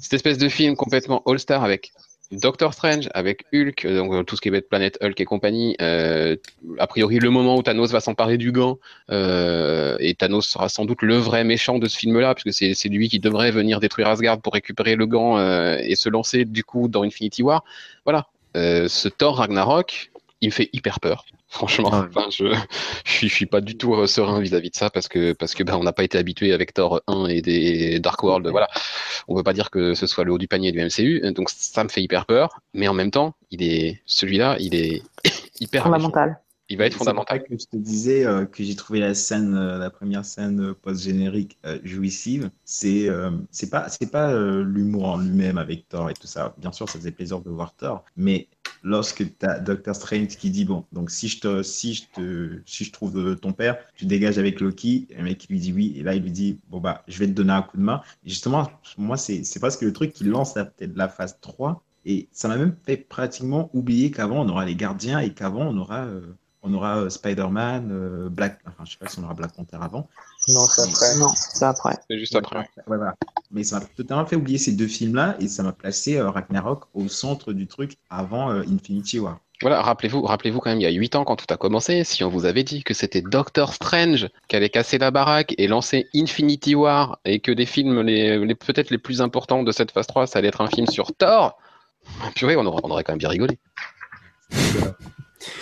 Cette espèce de film complètement all-star avec Doctor Strange avec Hulk, euh, donc euh, tout ce qui va être planète Hulk et compagnie, euh, a priori le moment où Thanos va s'emparer du gant, euh, et Thanos sera sans doute le vrai méchant de ce film-là, puisque c'est c'est lui qui devrait venir détruire Asgard pour récupérer le gant euh, et se lancer du coup dans Infinity War. Voilà, Euh, ce Thor Ragnarok, il me fait hyper peur. Franchement, Ah ouais. Enfin, je, je suis, je suis pas du tout euh, serein vis-à-vis de ça parce que parce que ben on n'a pas été habitué avec Thor 1 et des Dark World. Voilà, on veut pas dire que ce soit le haut du panier du MCU, donc ça me fait hyper peur. Mais en même temps, il est celui-là, il est hyper Fondamental. Il va être fondamental. que je te disais euh, que j'ai trouvé la scène, euh, la première scène euh, post-générique euh, jouissive. C'est c'est pas c'est pas l'humour en lui-même avec Thor et tout ça. Bien sûr, ça faisait plaisir de voir Thor, mais lorsque tu as Doctor Strange qui dit bon, donc si je te si je te si je trouve ton père, tu dégages avec Loki. Et le mec lui dit oui, et là il lui dit bon bah je vais te donner un coup de main. Et justement, moi c'est c'est presque le truc qui lance la peut-être la phase 3 et ça m'a même fait pratiquement oublier qu'avant on aura les gardiens et qu'avant on aura euh, on aura euh, Spider-Man, euh, Black, enfin je sais pas si on aura Black Panther avant. Non, c'est après. Non, c'est après. C'est juste après. Ouais, voilà. Mais ça m'a totalement fait oublier ces deux films-là et ça m'a placé euh, Ragnarok au centre du truc avant euh, Infinity War. Voilà, rappelez-vous, rappelez-vous quand même, il y a 8 ans quand tout a commencé, si on vous avait dit que c'était Doctor Strange qui allait casser la baraque et lancer Infinity War et que des films les, les- peut-être les plus importants de cette phase 3, ça allait être un film sur Thor, purée, on aurait, on aurait quand même bien rigolé.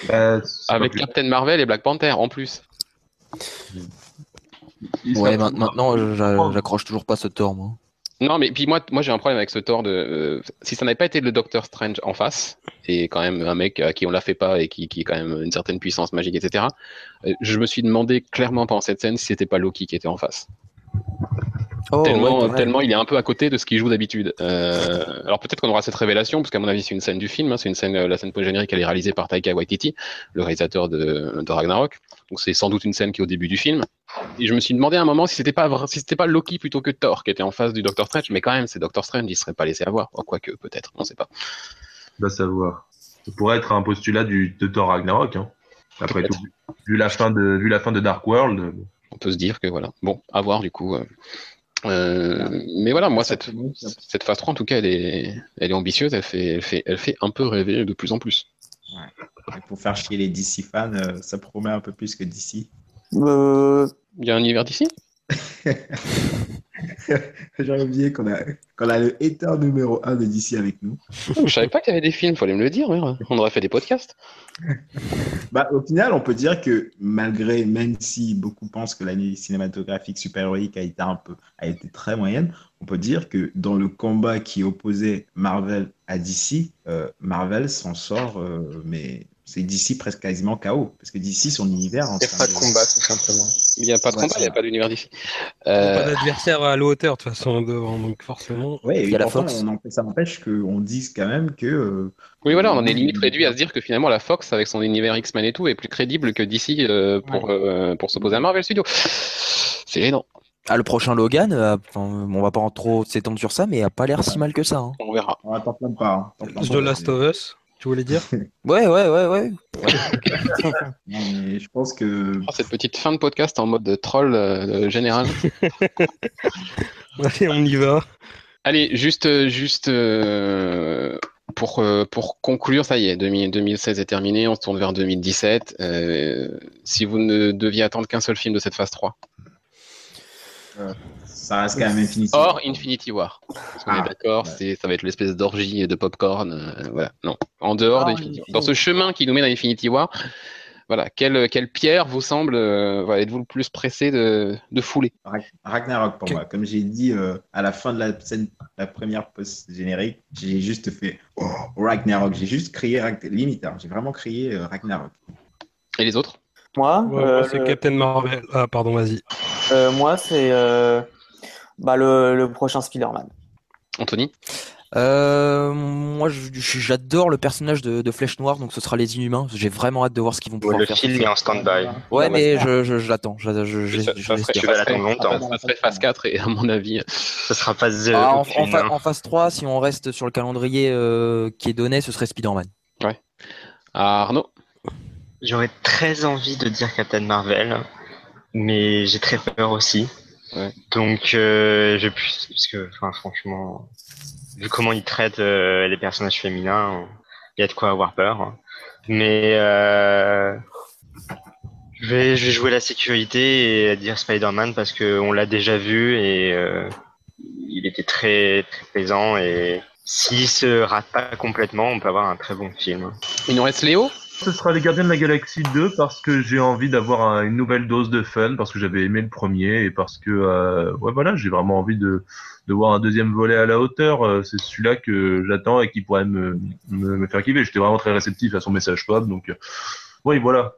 Bah, Avec plus- Captain Marvel et Black Panther en plus. il Ouais, ma- maintenant, j'a- j'accroche toujours pas ce Thor, moi. Non, mais puis moi, moi j'ai un problème avec ce Thor de. euh, si ça n'avait pas été le Doctor Strange en face, et quand même un mec à qui on la fait pas et qui, qui a quand même une certaine puissance magique, etc., euh, je me suis demandé clairement pendant cette scène si c'était pas Loki qui était en face. Oh, tellement, ouais, tellement il est un peu à côté de ce qu'il joue d'habitude. Euh, alors peut-être qu'on aura cette révélation, parce qu'à mon avis c'est une scène du film, hein, c'est une scène, euh, la scène post-générique, elle est réalisée par Taika Waititi, le réalisateur de, de Ragnarok. Donc c'est sans doute une scène qui est au début du film. Et je me suis demandé à un moment si c'était pas si c'était pas Loki plutôt que Thor qui était en face du Doctor Strange, mais quand même c'est Doctor Strange, il serait pas laissé avoir. Oh, Quoique peut-être, on sait pas. va savoir. Ça pourrait être un postulat du, de Thor Ragnarok. Hein. Après tout, vu la fin de, vu la fin de Dark World, euh, On peut se dire que voilà. Bon, à voir du coup. euh. Euh, mais voilà, moi cette, cette phase 3 en tout cas elle est, elle est ambitieuse, elle fait, elle fait, elle fait un peu rêver de plus en plus. Et pour faire chier les DC fans, euh, ça promet un peu plus que DC. Euh, Il y a un univers d'ici J'ai oublié qu'on a, qu'on a le hater numéro 1 de DC avec nous. Je savais pas qu'il y avait des films, fallait me le dire. ouais. On aurait fait des podcasts. Bah, au final, on peut dire que malgré, même si beaucoup pensent que l'année cinématographique super-héroïque a été un peu, a été très moyenne, on peut dire que dans le combat qui opposait Marvel à DC, euh, Marvel s'en sort, euh, mais c'est DC presque quasiment KO. Parce que DC, son univers. en Il n'y a pas de combat, tout simplement. Il n'y a pas de Ouais, combat, il n'y a pas d'univers d'ici. Pas Euh, d'adversaire à la hauteur, de toute façon, devant, donc forcément. Il et y a la pourtant, Fox. on en- ça n'empêche qu'on dise quand même que. euh, oui, voilà, on en est limite réduit à se dire que finalement la Fox, avec son univers X-Men et tout, est plus crédible que DC euh, pour, euh, pour s'opposer à Marvel Studios. C'est gênant. Ah, le prochain Logan, euh, on va pas en trop s'étendre sur ça, mais il a pas l'air si mal que ça. hein. On verra. on t'en plaint pas. hein, The pas. Last of Us, tu voulais dire? Ouais, ouais, ouais, ouais. Je pense que. Oh, cette petite fin de podcast en mode troll euh, général. Allez, on y va. Allez, juste, euh, juste euh, pour, euh, pour conclure, ça y est, 2000 2016 est terminé, on se tourne vers 2017. Euh, si vous ne deviez attendre qu'un seul film de cette phase 3, Ça reste quand même Infinity. hors Infinity War. Parce qu'on Ah, est d'accord, ouais. c'est, ça va être l'espèce d'orgie de popcorn. euh, voilà, non. En dehors Ah, d'Infinity War. Dans ce chemin qui nous mène à Infinity War, voilà, quelle, quelle pierre vous semble, euh, êtes-vous le plus pressé de, de fouler? Rag- Ragnarok pour Que- moi. Comme j'ai dit euh, à la fin de la scène, la première post-générique, j'ai juste fait oh, Ragnarok. J'ai juste crié limite. hein, j'ai vraiment crié euh, Ragnarok. Et les autres? Moi, Ouais, euh, moi, c'est le- Captain Marvel. Ah, pardon, vas-y. euh, moi, c'est euh, bah, le, le prochain Spider-Man. Anthony Euh, moi, j'adore le personnage de, de Flèche Noire, donc ce sera les Inhumains. J'ai vraiment hâte de voir ce qu'ils vont pouvoir le faire. film est en stand-by. Ouais, mais je, je, je l'attends. Je, je, je- ça, je ça serait. Tu vas ça l'attendre longtemps. ça serait phase 4 et à mon avis, Ce sera pas The Ah, en, en aucune, fa- hein. en phase 3, si on reste sur le calendrier euh, qui est donné, ce serait Spider-Man. Arnaud J'aurais très envie de dire Captain Marvel, mais j'ai très peur aussi. Ouais. Donc, euh, je plus parce que, enfin, franchement, vu comment il traite euh, les personnages féminins, il y a de quoi avoir peur. Mais euh, je, vais, je vais jouer la sécurité et dire Spider-Man parce qu'on l'a déjà vu et euh, il était très, très plaisant. Et s'il se rate pas complètement, on peut avoir un très bon film. Il nous reste Léo? Ce sera Les Gardiens de la Galaxie 2 parce que j'ai envie d'avoir un- une nouvelle dose de fun, parce que j'avais aimé le premier et parce que euh, ouais voilà, j'ai vraiment envie de, de voir un deuxième volet à la hauteur. Euh, C'est celui-là que j'attends et qui pourrait me, me, faire kiffer. J'étais vraiment très réceptif à son message pop, donc euh, oui voilà.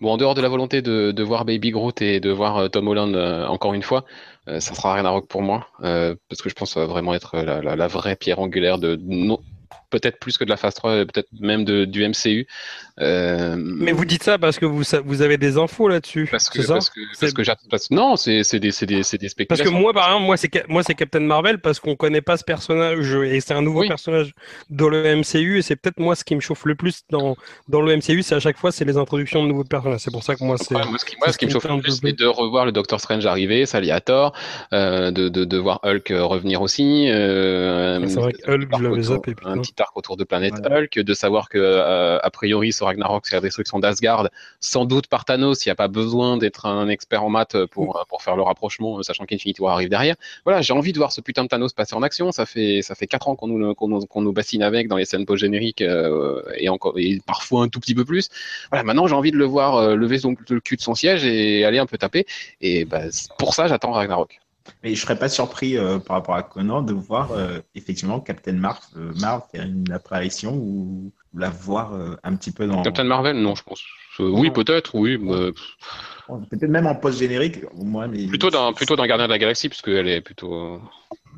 Bon, en dehors de la volonté de, de voir Baby Groot et de voir Tom Holland encore une fois, ça sera Ragnarok pour moi, parce que je pense que ça va vraiment être la, la, vraie pierre angulaire de non, peut-être plus que de la phase 3, peut-être même de, du MCU. Euh, Mais vous dites ça parce que vous, vous avez des infos là-dessus. parce que ça parce que parce que parce- non, c'est des des des Parce spéculations. que moi, par exemple, moi c'est Ca- moi c'est Captain Marvel parce qu'on connaît pas ce personnage et c'est un nouveau Oui. personnage dans le MCU et c'est peut-être moi ce qui me chauffe le plus dans dans le MCU, c'est à chaque fois c'est les introductions de nouveaux personnages. C'est pour ça que moi c'est moi, ce qui, moi, c'est ce qui me chauffe le plus, c'est de revoir le Doctor Strange arriver, Saliator, euh, de, de, de voir Hulk euh, revenir aussi. Euh, C'est vrai que Hulk, je l'avais zappé, un petit arc autour de Planète. Hulk, de savoir que euh, a priori sur Ragnarok c'est la destruction d'Asgard, sans doute par Thanos, il n'y a pas besoin d'être un expert en maths pour, euh, pour faire le rapprochement, euh, sachant qu'Infinity War arrive derrière. Voilà, j'ai envie de voir ce putain de Thanos passer en action. Ça fait ça fait quatre ans qu'on nous qu'on nous, bassine avec dans les scènes post génériques euh, et encore et parfois un tout petit peu plus. Voilà, maintenant j'ai envie de le voir lever son, le cul de son siège et aller un peu taper. Et bah, pour ça, j'attends Ragnarok. Mais je serais pas surpris euh, par rapport à Conan de voir euh, effectivement Captain Marvel, euh, Marvel faire une apparition ou, ou la voir euh, un petit peu dans. Captain Marvel, non, je pense. Euh, oui, peut-être, oui. mais Peut-être même en post-générique, moi, mais. plutôt d'un plutôt d'un gardien de la galaxie, puisque elle est plutôt.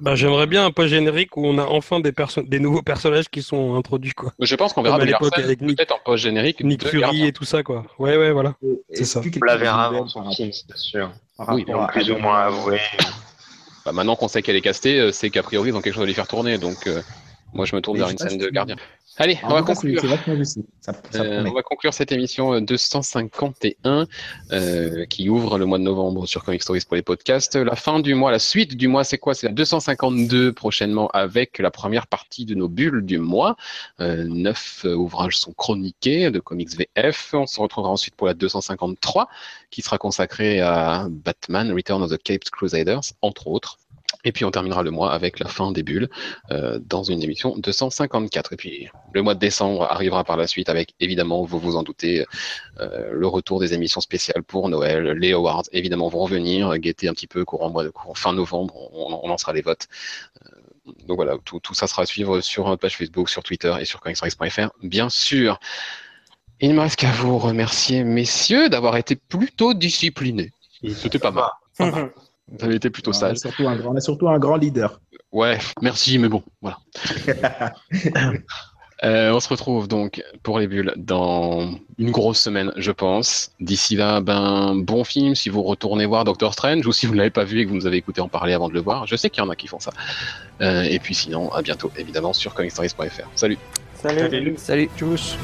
Bah, j'aimerais bien un post générique où on a enfin des des nouveaux personnages qui sont introduits quoi. Je pense qu'on verra Comme à Brie l'époque avec Nick- peut-être en post générique. Nick Fury et tout ça quoi. Ouais ouais voilà. C'est ça. On la verra avant son film, c'est sûr. Oui, ont plus ou moins avoué. Bah, maintenant qu'on sait qu'elle est castée, euh, c'est qu'a priori ils ont quelque chose à lui faire tourner. Donc euh, moi je me tourne Mais vers une scène de gardien. Allez, on va conclure. Ça, ça Euh, on va conclure cette émission euh, 251 euh, qui ouvre le mois de novembre sur Comic Stories pour les podcasts. La fin du mois, la suite du mois, c'est quoi? C'est la 252 prochainement avec la première partie de nos bulles du mois. Euh, neuf euh, ouvrages sont chroniqués de Comics VF. On se retrouvera ensuite pour la 253 qui sera consacrée à Batman Return of the Caped Crusaders, entre autres. Et puis on terminera le mois avec la fin des bulles euh, dans une émission 254. Et puis le mois de décembre arrivera par la suite avec évidemment, vous vous en doutez, euh, le retour des émissions spéciales pour Noël. Les awards évidemment vont revenir, guetter un petit peu courant mois de courant fin novembre, on, on lancera les votes. Euh, donc voilà, tout, tout ça sera à suivre sur notre page Facebook, sur Twitter et sur comicsstories.fr, bien sûr. Il ne me reste qu'à vous remercier, messieurs, d'avoir été plutôt disciplinés. C'était pas mal. Pas mal. Vous avez été plutôt on, a sage. surtout un grand, on a surtout un grand leader. Ouais, merci, mais bon, voilà. Euh, on se retrouve donc pour les bulles dans une grosse semaine, je pense. D'ici là, ben bon film si vous retournez voir Doctor Strange ou si vous ne l'avez pas vu et que vous nous avez écouté en parler avant de le voir. Je sais qu'il y en a qui font ça. Euh, et puis sinon, à bientôt évidemment sur comicstories.fr. Salut. Salut. Salut. Tchuss.